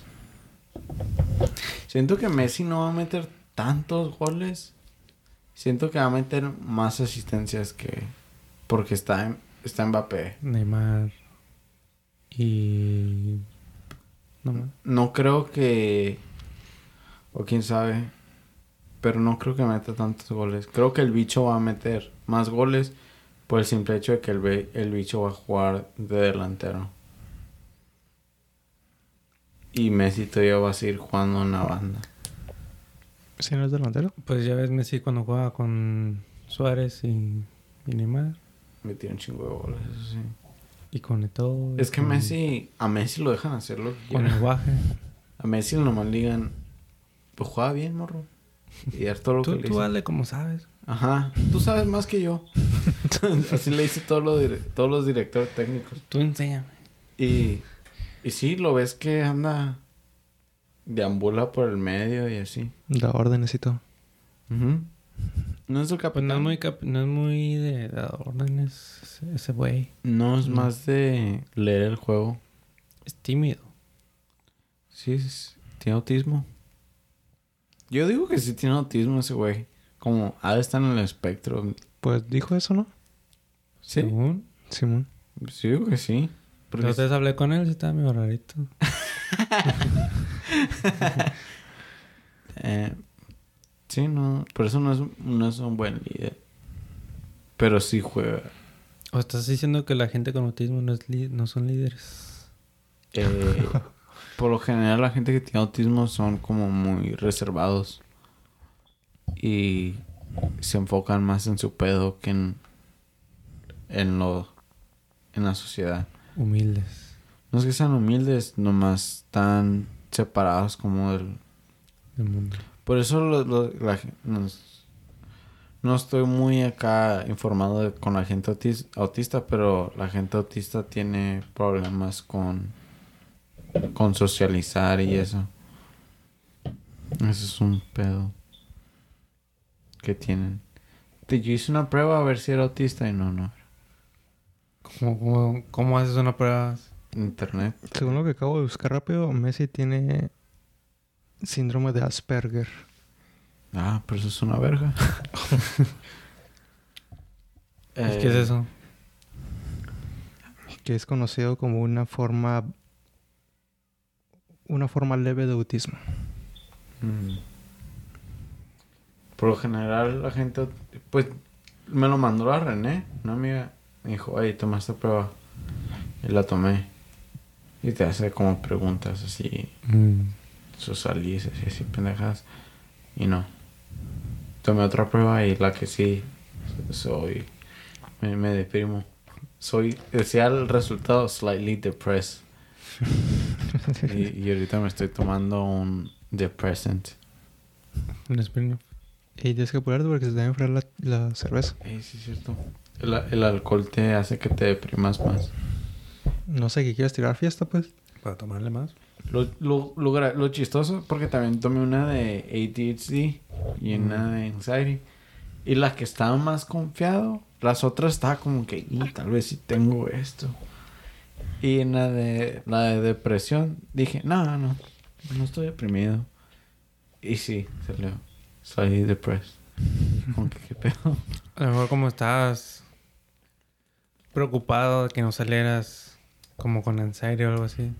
Siento que Messi no va a meter tantos goles. Siento que va a meter más asistencias que... Porque está, en, está Mbappé. Neymar. Y... No más. No creo que... O quién sabe. Pero no creo que meta tantos goles. Creo que el bicho va a meter más goles por el simple hecho de que el, el bicho va a jugar de delantero. Y Messi todavía va a seguir jugando en la banda. Si no es delantero. Pues ya ves Messi cuando juega con Suárez y, y Neymar. Metió un chingo de goles, eso sí. Y con y Es que con- Messi... A Messi lo dejan hacer lo que Con el guaje. A Messi nomás le digan... Pues juega bien, morro. Y es todo lo que Tú, le tú dale como sabes. Ajá, tú sabes más que yo. Así le dice todos los, dire- todos los directores técnicos. Tú enséñame. Y, y sí, lo ves que anda deambula por el medio y así. Da órdenes y todo. No es el Pues capitán. no es muy, cap- no es muy de dar órdenes ese- ese güey. No, es No. más de leer el juego. Es tímido. Sí, es- tiene autismo. Yo digo que sí tiene autismo ese güey. Como ha de estar en el espectro. Pues dijo eso, ¿no? Sí, Según. Simón. sí digo que sí. Porque Pero ustedes hablé con él y estaba medio rarito. Eh, sí, no. Por eso no es, no es un buen líder. Pero sí juega. ¿O estás diciendo que la gente con autismo no, es no son líderes? Eh, por lo general, la gente que tiene autismo son como muy reservados. Y se enfocan más en su pedo que en, en lo en la sociedad. Humildes. No es que sean humildes, nomás están separados como del, Del mundo. Por eso lo- lo- la nos- no estoy muy acá informado de- con la gente autis- autista, pero la gente autista tiene problemas con, con socializar y eso. Eso es un pedo que tienen. Te- Yo hice una prueba a ver si era autista y no, no. ¿Cómo, cómo, cómo haces una prueba? Internet. Según lo que acabo de buscar rápido, Messi tiene síndrome de Asperger. Ah, pero eso es una verga. ¿Qué es Eh, eso? que es conocido como una forma una forma leve de autismo. Mm. Por lo general, la gente, pues, me lo mandó la René, una amiga. Me dijo, oye, toma esta prueba. Y la tomé. Y te hace como preguntas así, Mm. socialices y así, pendejas. Y no. Tomé otra prueba y la que sí, soy, me, me deprimo. Soy, decía el resultado, slightly depressed. y, y ahorita me estoy tomando un depressant. Un Smirnoff. Y tienes que apurarte porque se te va a enfriar la, la cerveza. Eh, sí, es cierto. El, el alcohol te hace que te deprimas más. No sé, ¿qué quieres tirar fiesta, pues? Para tomarle más. Lo, lo, lo, lo chistoso, porque también tomé una de ADHD y una de anxiety. Y la que estaba más confiado, las otras estaba como que, "Y, tal vez sí tengo esto. Y en la de, la de depresión, dije, no, no, no estoy deprimido. Y sí, salió. Soy depressed. Como que, ¿qué pedo? A lo mejor como estabas preocupado de que no salieras como con anxiety o algo así.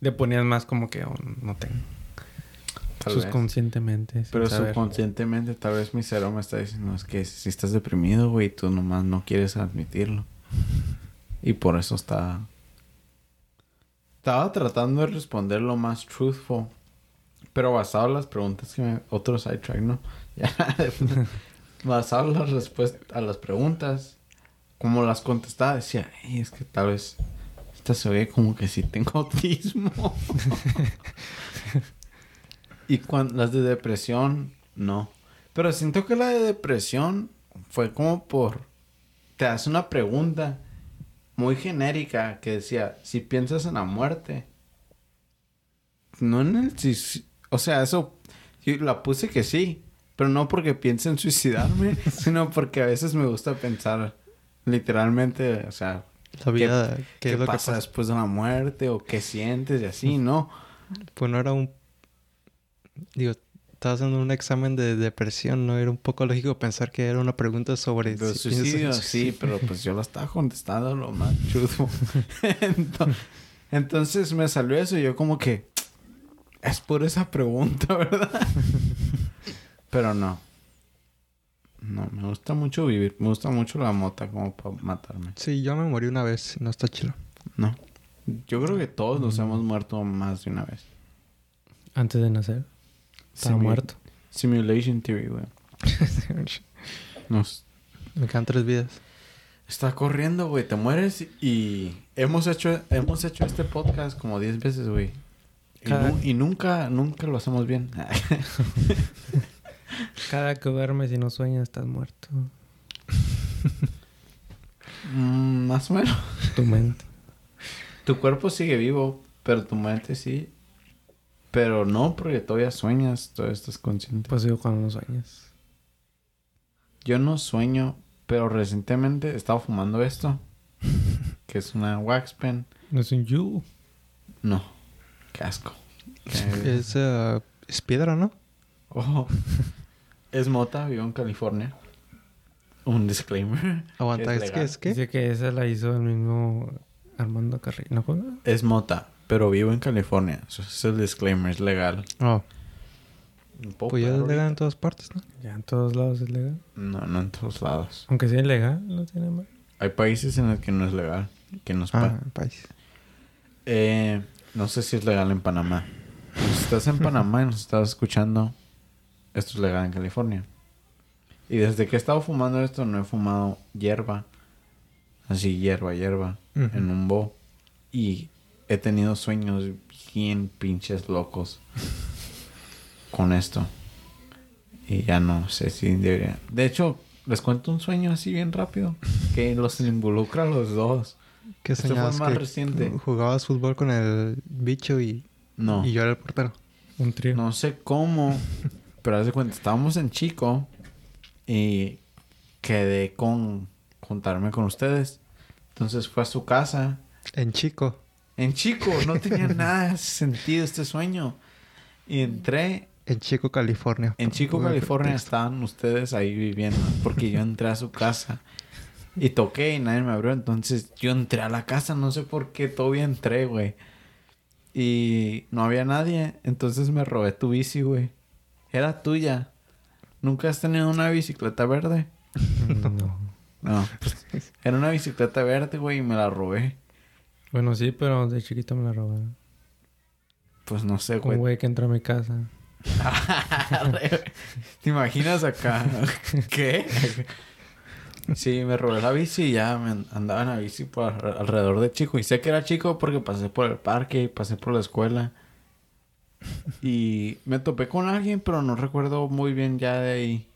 Le ponías más como que oh, no tengo. Tal. Subconscientemente. Pero saber. subconscientemente, tal vez mi cerebro me está diciendo, es que si estás deprimido, güey, tú nomás no quieres admitirlo. Y por eso está... Estaba tratando de responder lo más truthful. Pero basado en las preguntas que me... Otros sidetrack, ¿no? Basado en las respuestas a las preguntas. Como las contestaba, decía, "Ey, es que tal vez... Esta se ve como que sí tengo autismo. Y las de depresión, no. Pero siento que la de depresión fue como por... Te hace una pregunta muy genérica que decía, si piensas en la muerte. No en el... si- o sea, eso... Yo la puse que sí. Pero no porque piense en suicidarme, sino porque a veces me gusta pensar literalmente, o sea, La vida, ¿qué, pasa? después de la muerte o qué sientes y así, ¿no? Pues no era un... Digo, estaba haciendo un examen de depresión, ¿no? Era un poco lógico pensar que era una pregunta sobre... Si suicidio, sí, pero pues yo la estaba contestando lo más chudo. Ento- Entonces me salió eso y yo como que... Es por esa pregunta, ¿verdad? pero no. No, me gusta mucho vivir. Me gusta mucho la mota como para matarme. Sí, yo me morí una vez, no está chido. No. Yo creo que todos nos hemos muerto más de una vez. Antes de nacer. Estaba Simu- muerto. Simulation Theory, güey. Nos me quedan tres vidas. Está corriendo, güey. Te mueres y hemos hecho, hemos hecho este podcast como 10 veces, güey. Y, Cada- nu- y nunca, nunca lo hacemos bien. Cada que duermes y no sueñas estás muerto. Mm, más o menos. Tu mente. Tu cuerpo sigue vivo, pero tu mente sí. Pero no, porque todavía sueñas, todavía estás consciente. Pues digo cuando no sueñas. Yo no sueño, pero recientemente he estado fumando esto. que es una wax pen. No es un you. No. Qué asco. Es, eh, es piedra, ¿no? Ojo. Es mota, vivo en California. Un disclaimer. Aguanta, Es es, que es que... Dice que esa la hizo el mismo Armando Carrillo. ¿No juega? Es mota, pero vivo en California. Eso es el disclaimer, es legal. Oh, ¿Puedo pues ya es legal en todas partes, ¿no? Ya en todos lados es legal. No, no en todos lados. Aunque sea ilegal, no tiene mal. Hay países en los que no es legal. Que no es Ah, país. Eh, no sé si es legal en Panamá. Si estás en Panamá y nos estás escuchando, esto es legal en California. Y desde que he estado fumando esto, no he fumado hierba. Así, hierba, hierba. En un bo. Y he tenido sueños bien pinches locos. con esto. Y ya no sé si debería. De hecho, les cuento un sueño así bien rápido. Que los involucra a los dos. ¿Qué Este fue más que reciente. Jugabas fútbol con el bicho y, No. y yo era el portero. Un trío. No sé cómo, pero haz de cuenta, estábamos en Chico y quedé con juntarme con ustedes. Entonces fue a su casa. En chico. En Chico, no tenía nada sentido este sueño. Y entré, En Chico, California. en Chico, California, estaban ustedes ahí viviendo. Porque yo entré a su casa y toqué y nadie me abrió. Entonces yo entré a la casa, no sé por qué, todavía entré, güey. Y no había nadie. Entonces me robé tu bici, güey. Era tuya. ¿Nunca has tenido una bicicleta verde? No. No. era una bicicleta verde, güey, y me la robé. Bueno, sí, pero de chiquito me la robaron. Pues no sé, Un güey. güey que entró a mi casa. ¿Te imaginas acá? ¿Qué? Sí, me robé la bici y ya me andaba en la bici por alre- alrededor de chico. Y sé que era chico porque pasé por el parque y pasé por la escuela. Y me topé con alguien, pero no recuerdo muy bien ya de ahí.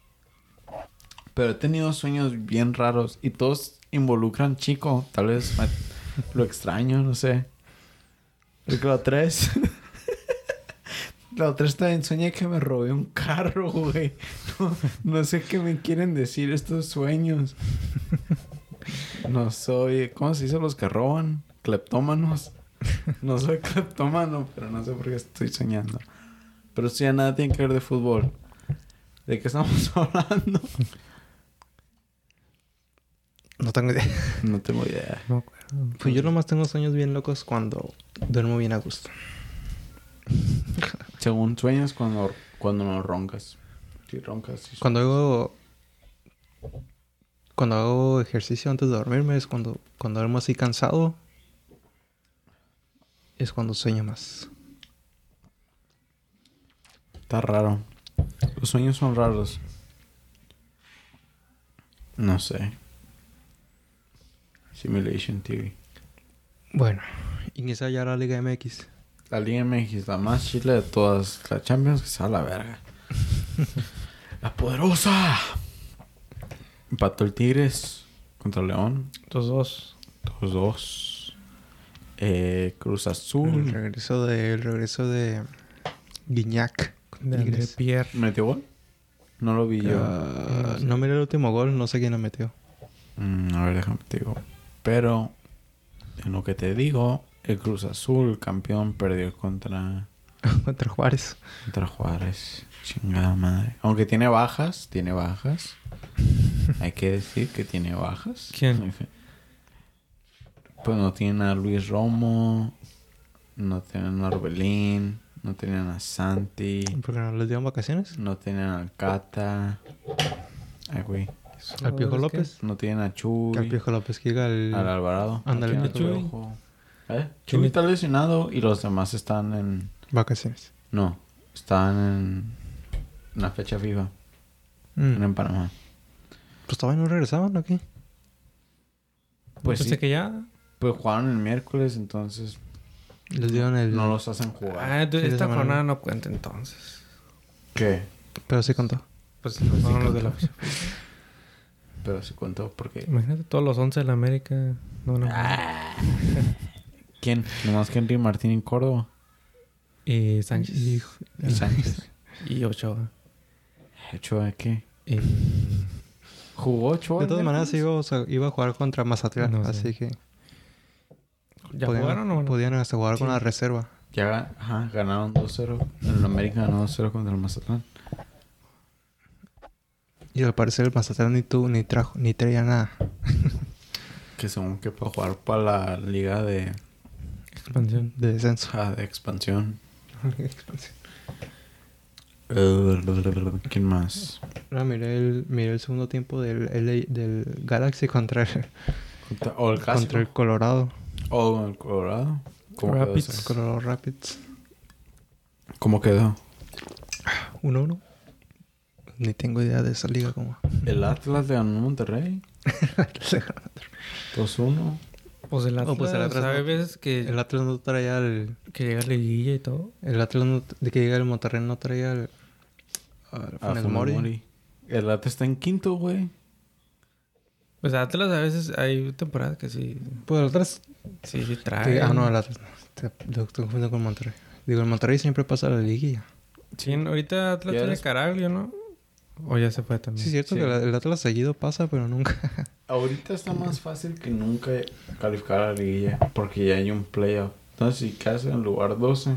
Pero he tenido sueños bien raros y todos involucran chico. Tal vez lo extraño, no sé. Porque la otra vez... la otra vez también soñé que me robé un carro, güey. No, no sé qué me quieren decir estos sueños. No soy... ¿Cómo se dice los que roban? Cleptómanos. No soy cleptómano, pero no sé por qué estoy soñando. Pero sí, ya nada tiene que ver de fútbol. ¿De qué estamos hablando? No tengo idea. No tengo idea. No. Pues yo nomás tengo sueños bien locos cuando duermo bien a gusto. Según sueños cuando, cuando no roncas. Si roncas. sí. Cuando hago... Cuando hago ejercicio antes de dormirme es cuando, cuando duermo así cansado. Es cuando sueño más. Está raro. Los sueños son raros. No sé. Simulation TV. Bueno, inicia ya la Liga MX. La Liga MX, la más chile de todas. La Champions que va a la verga. la poderosa. Empató el Tigres contra León. Los dos. Los dos. Eh, Cruz El Azul. regreso de, el regreso de Guiñac. De. Pierre. ¿Metió gol? No lo vi yo. Ah, no miré el último gol, no sé quién lo metió. Mm, a ver, déjame te digo. Pero, en lo que te digo, el Cruz Azul, campeón, perdió contra, Contra Juárez. contra Juárez. Chingada madre. Aunque tiene bajas, tiene bajas. Hay que decir que tiene bajas. ¿Quién? Pues no tienen a Luis Romo, no tienen a Orbelín, no tienen a Santi, Porque no les dieron vacaciones. no tienen a Cata. Ay, güey. Al Piojo ¿Sabes López. No tienen a Chuy. Que al Piojo López que el... Al Alvarado. Ándale, No ¿quién tiene es a Chuy? ¿Eh? Está lesionado y los demás están en... Vacaciones. No, están en... Una fecha FIFA. Mm. En Panamá. Pues todavía no regresaban aquí. Pues Pensé sí. que ya. Pues jugaron el miércoles, entonces Les dieron el... no los hacen jugar. Ah, entonces Sí, esta semana. jornada no cuenta entonces. ¿Qué? Pero sí contó. Pues no fueron los de la Pero se contó porque... Imagínate todos los 11 de la América. No, no. Ah. ¿Quién? Nomás Henry Martín en Córdoba. Y Sánchez. Y- Y Sánchez. Y Ochoa. ¿Hecho de qué? Y... ¿Jugó Ochoa De todas maneras iba, o sea, iba a jugar contra Mazatlán. No sé. así que... ¿Ya podían, jugaron o no? Podían hasta jugar con la reserva. Ya ajá, ganaron 2-0. El América ganó 2-0 contra el Mazatlán. Y al parecer el Mazatlán ni tú ni trajo, ni traía nada. Que según que para jugar para la liga de, Expansión. De descenso. ah, de expansión. ¿Quién más? Ahora miré el, miré el segundo tiempo del, LA del Galaxy contra el, Contra- O el contra el Colorado. O el Colorado. ¿Cómo quedó Rapids. ese? Colorado Rapids. ¿Cómo quedó? 1-1. Ni tengo idea de esa liga como. El Atlas le ganó a Monterrey. 2-1. Pues el Atlas, Oh, pues el Atlas ¿sabe no- veces que, El Atlas no traía el. que llega a la liguilla y todo? El Atlas no, de que llega el Monterrey no traía el. al A Mori. Mori. El Atlas está en quinto, güey. Pues Atlas a veces hay temporadas que sí, Pues el Atlas. sí, sí que- trae. ah, no, el Atlas no. Te, lo estoy confundiendo con Monterrey. Digo, el Monterrey siempre pasa a la liguilla. Sí, ahorita Atlas tiene eres- Caraglio, ¿no? O ya se fue también. Sí, es cierto Sí. que el, el Atlas seguido pasa, pero nunca. Ahorita está más fácil que nunca calificar a la liguilla. Porque ya hay un playoff. Entonces, si quedas en lugar 12.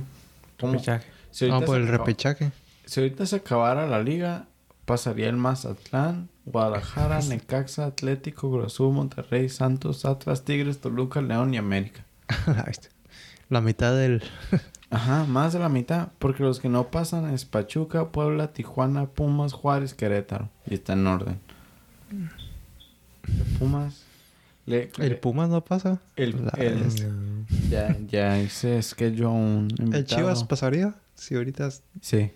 ¿Cómo? Fichaje. Si No, por el acaba- repechaje. si ahorita se acabara la liga, pasaría el Mazatlán, Guadalajara, Necaxa, Atlético, Azul, Monterrey, Santos, Atlas, Tigres, Toluca, León y América. la. La mitad del. Ajá, más de la mitad. Porque los que no pasan es Pachuca, Puebla, Tijuana, Pumas, Juárez, Querétaro. Y está en orden. El Pumas. Le, El Pumas no pasa. el- el- ya, ya hice schedule un invitado. ¿El Chivas pasaría? Si ahorita. es- Sí,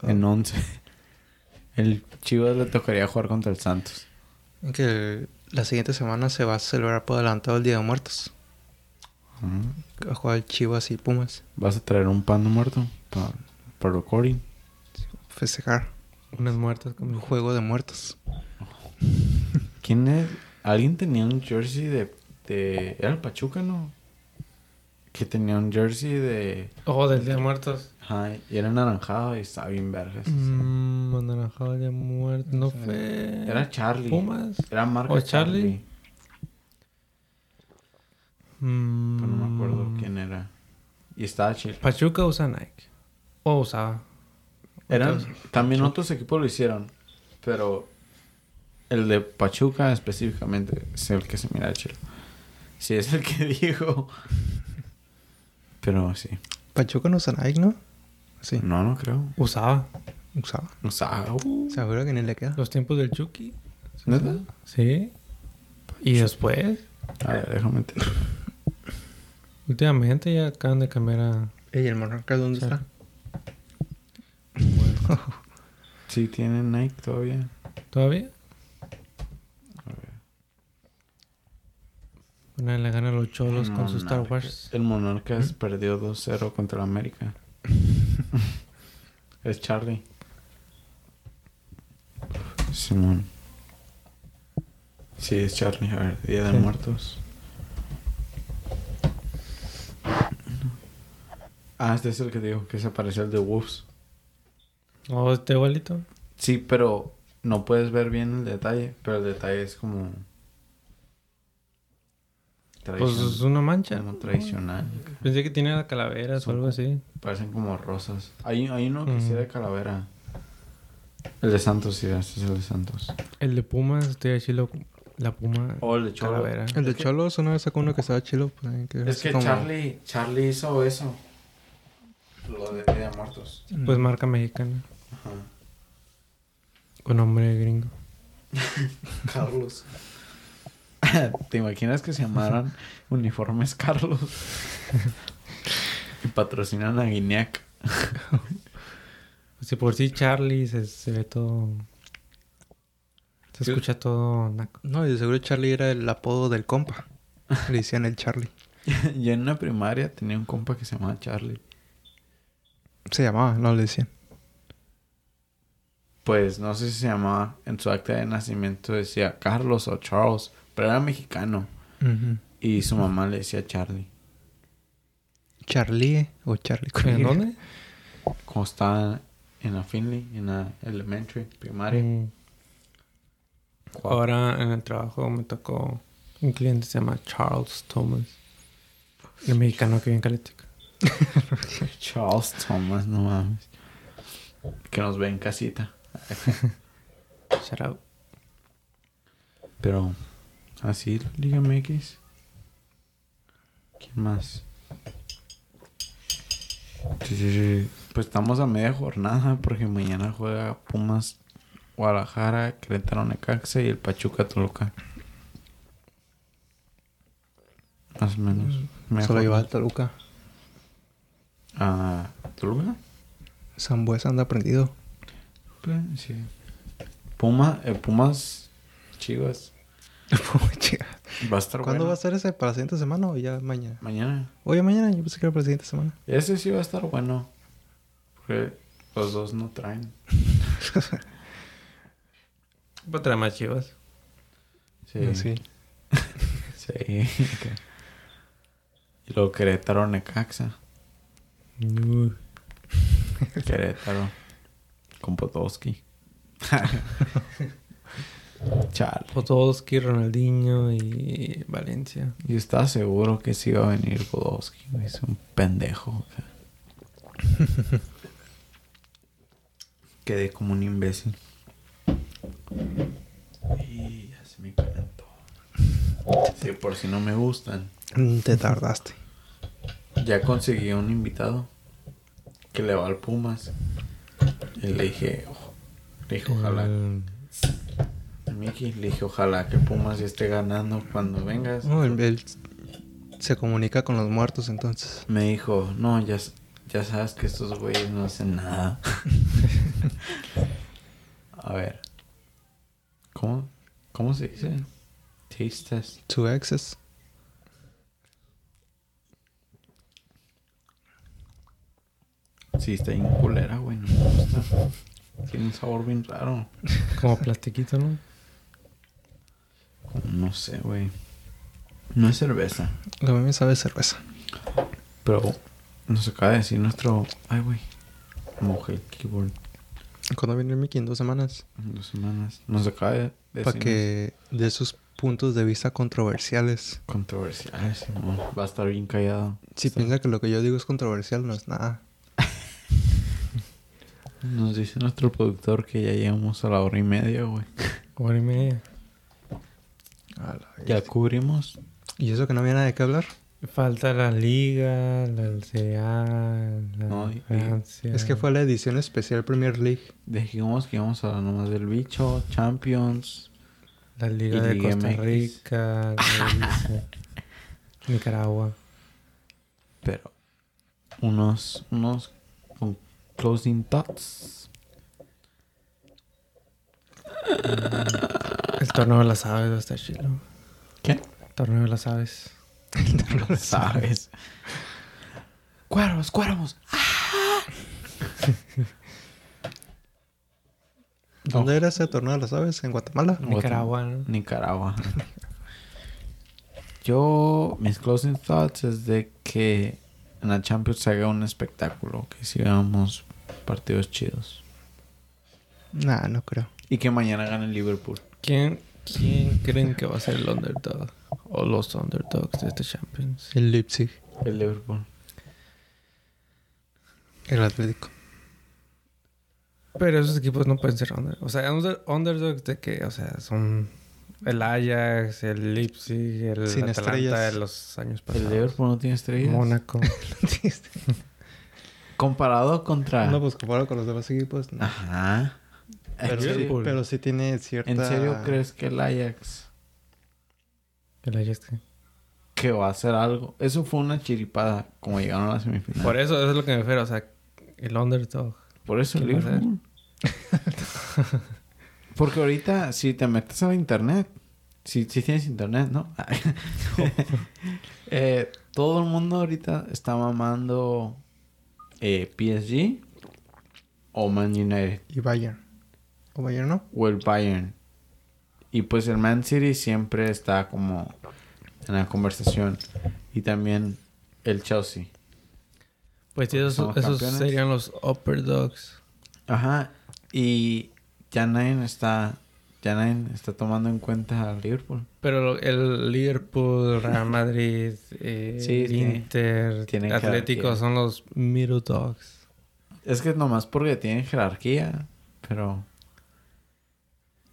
Ah. en 11. El Chivas le tocaría jugar contra el Santos. Que la siguiente semana se va a celebrar por adelantado el Día de Muertos. Va a jugar Chivas y Pumas. ¿Vas a traer un pan de muerto para recording? Festejar. Unas muertas Un juego de muertos. ¿Quién es? Alguien tenía un jersey de, de... ¿Era el Pachuca, no? Que tenía un jersey de... Oh, del Día de Muertos. Ajá, y era naranjado y estaba bien vergas. Mmm, anaranjado de muerto. No fue. Era Charlie. Pumas. Era marca ¿O Charlie? Charlie. Pero no me acuerdo Mm, quién era. Y estaba chido. Pachuca usa Nike. O usaba. Eran, también otros equipos lo hicieron, pero el de Pachuca específicamente es el que se mira chido. Sí, es el que dijo. Pero sí. Pachuca no usa Nike, ¿no? Sí, No, no creo. Usaba. usaba. Sea, uh, Seguro que ni le queda. Los tiempos del Chucky. ¿neta? Sí. Y después, A ver, déjame te... últimamente ya acaban de cambiar a. ¿Y el Monarca dónde Sí. está? Sí, tiene Nike todavía. ¿Todavía? A ver. Una le gana a los cholos con su Star. Wars. El Monarcas perdió 2-0 contra el América. es Charlie. Simón. Sí, es Charlie. A ver, Día de Sí. Muertos. Ah, este es el que digo que se parece al de Wolves. Oh, este igualito. Sí, pero no puedes ver bien el detalle. Pero el detalle es como. Pues es una mancha. como tradicional. Pensé que la calaveras o Son algo así. Parecen como rosas. Hay, hay uno que Mm. sí de calavera. El de Santos, sí, ese es el de Santos. El de Pumas, estoy así lo, la Puma O el de Cholo. calavera. El de Es que- Cholos una vez sacó uno que estaba chilo. Pues, que Es que como- Charlie, Charlie hizo eso. De Día de Muertos. Pues marca mexicana. Ajá. Con nombre gringo. Carlos. ¿Te imaginas que se llamaran uniformes Carlos? y patrocinan a Guineac. Si por sí Charlie se, se ve todo. Se escucha todo naco. No, y de seguro Charlie era el apodo del compa. Le decían el Charlie. Yo en una primaria tenía un compa que se llamaba Charlie. Se llamaba, no le decían. Pues no sé si se llamaba, en su acta de nacimiento decía Carlos o Charles, pero era mexicano. Y su mamá le decía Charlie. Charlie o Charlie. ¿En dónde? Como estaba en la Finley, en la elementary, primaria. Mm. Ahora en el trabajo me tocó un cliente que se llama Charles Thomas. El mexicano que vive en Caletica. Charles Thomas, no mames. Que nos ve en casita. Shout out. Pero así, Liga MX. ¿Quién más? Pues estamos a media jornada porque mañana juega Pumas Guadalajara, Querétaro Necaxa y el Pachuca Toluca. Más o menos. Solo lleva al Toluca. ¿A Toluca? Zambuesa anda prendido. Pues, sí. Puma, eh, Pumas Chivas. Chica. Va a estar ¿Cuándo bueno. va a ser ese? ¿Para la siguiente semana o ya mañana? Mañana. Oye, mañana. Yo pensé que era para la siguiente semana. Ese sí va a estar bueno. Porque los dos no traen. Voy a traer más chivas. Sí. Sí. Sí. y luego Querétaro Necaxa. Querétaro. Con Podolski. Chale. Podolski, Ronaldinho y Valencia. Yo estaba seguro que sí iba a venir Podolski. Es un pendejo. Quedé como un imbécil. Y ya se me calentó. Sí, por si no me gustan. Te tardaste. Ya conseguí un invitado que le va al Pumas. Y le dije, le dije, ojalá. El- A Miki, le dije, ojalá que Pumas esté ganando cuando vengas. No, él, él se comunica con los muertos entonces. Me dijo, no, ya, ya sabes que estos güeyes no hacen nada. A ver. ¿Cómo? ¿Cómo se dice? Taste test. Su exes. Sí, está bien culera, güey. No me gusta. Tiene un sabor bien raro. Como plastiquito, ¿no? no sé, güey. No es cerveza. A mí me sabe cerveza. Pero nos acaba de decir nuestro. Ay, güey. Mojé el keyboard. Cuando viene el Mickey en dos semanas. en Dos semanas. Nos acaba de decir. Para que dé sus puntos de vista controversiales. Controversiales. No, va a estar bien callado. Si Está- piensa que lo que yo digo es controversial, no es nada. Nos dice nuestro productor que ya llegamos a la hora y media, güey. Hora y media. Ya cubrimos. ¿Y eso que no había nada de qué hablar? Falta la Liga, la LCA, la No, Francia. Es que fue la edición especial Premier League. Dijimos que íbamos a hablar nomás del bicho, Champions. La Liga de Liga Costa MX. Rica, la Nicaragua. Pero unos, unos closing thoughts. El torneo de las aves va a estar chido. ¿Qué? El torneo de las aves. No sabes. Cuervos, cuervos. ¿Dónde era ese torneo de las aves? ¿En Guatemala? Nicaragua, ¿no? Nicaragua. Yo, mis closing thoughts es de que en la Champions se haga un espectáculo, que sigamos partidos chidos. Nah, no creo. Y que mañana gane el Liverpool. ¿Quién, ¿Quién creen que va a ser el underdog? O los underdogs de este Champions. El Leipzig. El Liverpool. El Atlético. Pero esos equipos no pueden ser under. O sea, under- underdogs de que, o sea, son el Ajax, el Leipzig, el Sin Atalanta estrellas. de los años El pasados. Liverpool no tiene estrellas. Mónaco. Comparado contra. no, pues comparado con los demás equipos. no. Ajá. Pero, ¿En sí, serio, Liverpool. pero sí tiene cierta... ¿En serio crees que el Ajax El Ajax. ¿qué? que va a hacer algo? Eso fue una chiripada como llegaron a la semifinal. Por eso, eso es lo que me refiero. O sea, el underdog. Por eso el ¿Qué va a Liverpool. Porque ahorita, si te metes a la internet, si, si tienes internet, ¿no? Eh, todo el mundo ahorita está mamando eh, PSG o Man United Y Bayern. ¿O Bayern no? o el Bayern. Y pues el Man City siempre está como en la conversación. Y también el Chelsea. Pues sí, esos, esos serían los upper dogs. Ajá. Y ya nadie está, ya nadie está tomando en cuenta al Liverpool. Pero el Liverpool, Real Madrid, eh, Sí. Inter, Tienen Atlético jerarquía. son los middle dogs. Es que nomás porque tienen jerarquía, pero...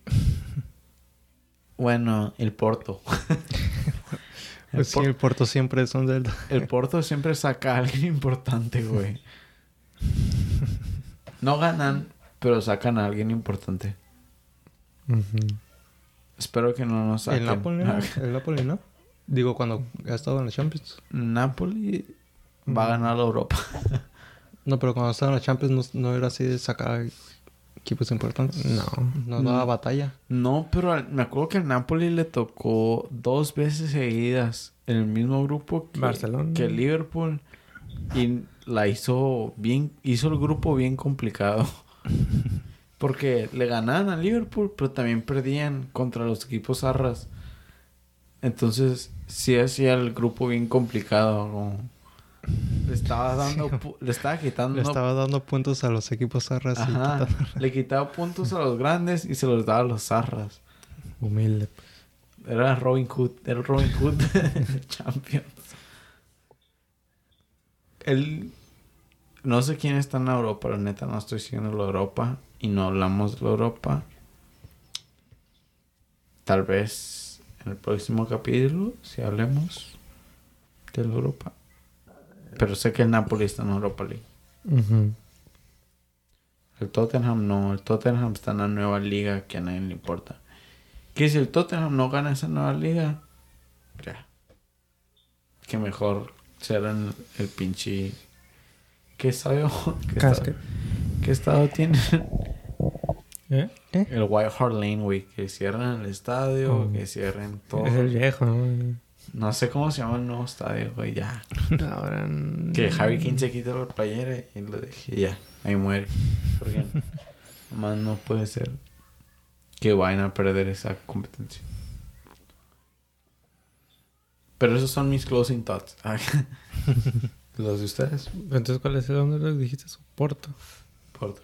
Bueno, el Porto. el, Pues sí, el Porto siempre es un del... el Porto siempre saca a alguien importante, güey. No ganan, pero sacan a alguien importante. Espero que no nos saquen. El Napoli, ¿no? El Napoli, ¿no? Digo, cuando ha estado en la Champions. Napoli va a ganar la Europa. No, pero cuando estaba en la Champions no, no era así de sacar equipos importantes. No. No daba batalla. No, pero al- me acuerdo que al Napoli le tocó dos veces seguidas en el mismo grupo que, Barcelona. que Liverpool y la hizo bien, hizo el grupo bien complicado. Porque le ganaban a Liverpool, pero también perdían contra los equipos arras. Entonces, sí hacía el grupo bien complicado. como- Le estaba dando, le estaba quitando Le estaba dando puntos a los equipos zarras y Ajá. quitando- Le quitaba puntos a los grandes y se los daba a los zarras. Humilde. Era Robin Hood. Era Robin Hood Champions. Él... No sé quién está en Europa. La neta no estoy siguiendo la Europa. Y no hablamos de Europa. Tal vez en el próximo capítulo, si hablemos de la Europa. Pero sé que el Napoli está en Europa League. El Tottenham no, el Tottenham está en la nueva liga que a nadie le importa. Que si el Tottenham no gana esa nueva liga, ya. Que mejor será en el pinche. ¿Qué estadio? ¿Qué. Estado, ¿Qué estado tiene? ¿Eh? El White Hart Lane, güey. Que cierren el estadio, Oh. que cierren todo. Es el viejo, ¿no? No sé cómo se llama el nuevo estadio, güey, ya. Ahora... Que Harry King se quita la playera y lo dejé ya. Ahí muere. Porque más no puede ser que vayan a perder esa competencia. Pero esos son mis closing thoughts. ¿Los de ustedes? Entonces, ¿cuál es el underdog? Dijiste su Porto.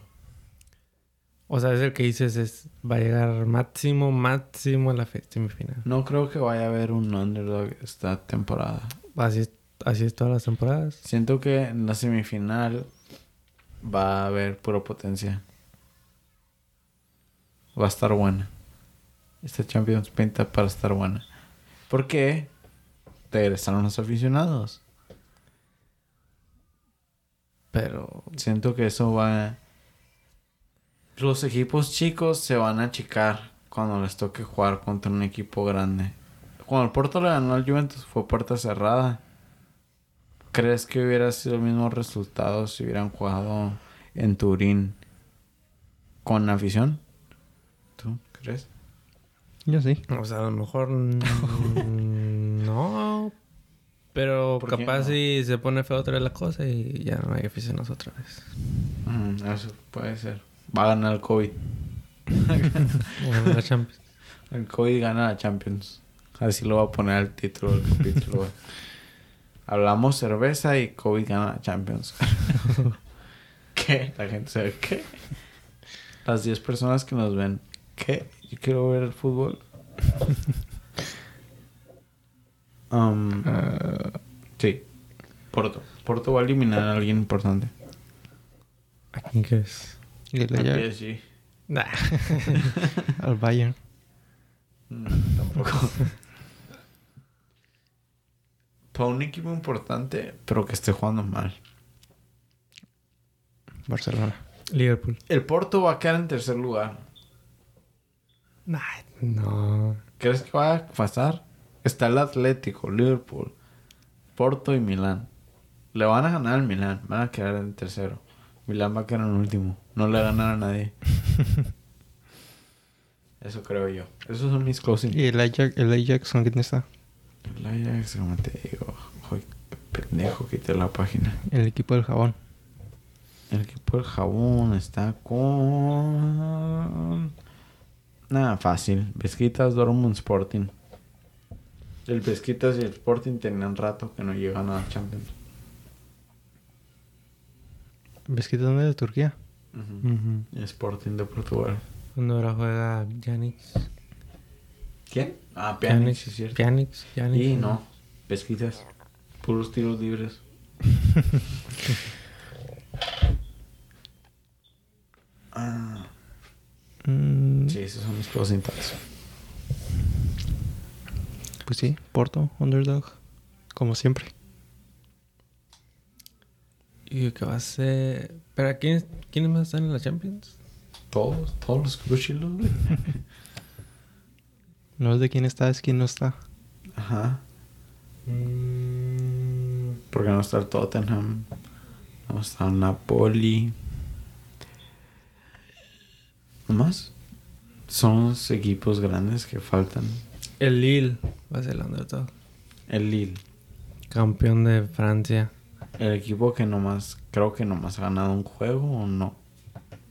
O sea, es el que dices es va a llegar máximo, máximo a la semifinal. No creo que vaya a haber un underdog esta temporada. Así es, así es todas las temporadas. Siento que en la semifinal va a haber pura potencia. Va a estar buena. Esta Champions pinta para estar buena. ¿Por qué? Regresaron los aficionados. Pero Siento que eso va... Los equipos chicos se van a achicar cuando les toque jugar contra un equipo grande. Cuando el Porto le ganó al Juventus fue puerta cerrada. ¿Crees que hubiera sido el mismo resultado si hubieran jugado en Turín con afición? ¿Tú crees? Yo sí. O sea, a lo mejor no. Pero ¿Por qué capaz no? si se pone feo otra vez la cosa y ya no hay aficionados otra vez. Mm, eso puede ser. Va a ganar el COVID. La Champions. El COVID gana la Champions. Así lo voy a poner al título del capítulo. güey. Hablamos cerveza y COVID gana la Champions. ¿Qué? La gente sabe qué. Las 10 personas que nos ven. ¿Qué? Yo quiero ver el fútbol. Um, Ah, sí. Porto. Porto va a eliminar a alguien importante. ¿A quién crees? Y el Al PSG. Nah. al Bayern. Mm, tampoco. Para un equipo importante, pero que esté jugando mal. Barcelona. Liverpool. El Porto va a quedar en tercer lugar. Nah, no. ¿Crees que va a pasar? Está el Atlético, Liverpool, Porto y Milán. Le van a ganar al Milán, van a quedar en tercero. Milán va a quedar en último. No le va a nadie. Eso creo yo. Esos son mis closing. Y el Ajax, el Ajax ¿con quién está? El Ajax, como te digo. Joder, qué pendejo, quité la página. El equipo del jabón. El equipo del jabón está con... Nada, fácil. Pesquitas, Dortmund, Sporting. El Pesquitas y el Sporting tenían rato que no llegan a la Champions. ¿Ves que dónde de Turquía? Ujú. Ujú. Y Sporting de Portugal. Cuando ahora juega Yannick. ¿Quién? Ah, Pjanic, sí es cierto. Pjanic. Pjanic. Y no, Pesquitas. Puros tiros libres. ah, Mm, sí, esos son mis closing thoughts. Pues sí, Porto, underdog. Como siempre. ¿Y qué va a ser? ¿Pero quiénes, quiénes más están en la Champions? Todos, todos los crucilos, güey. No es de quién está, es quién no está. Ajá. Porque no está el Tottenham. No está el Napoli. ¿No más? Son los equipos grandes que faltan. El Lille va a ser el underdog. El Lille. Campeón de Francia. El equipo que nomás, creo que nomás ha ganado un juego o no.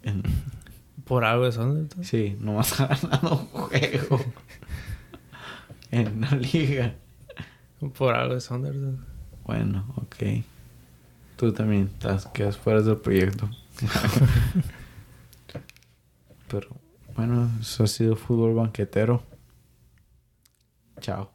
En- Por algo es underdog. sí, nomás ha ganado un juego. en la liga. Por algo es underdog. Bueno, ok. Tú también estás, quedas fuera del proyecto. Pero bueno, eso ha sido fútbol banquetero. Chao.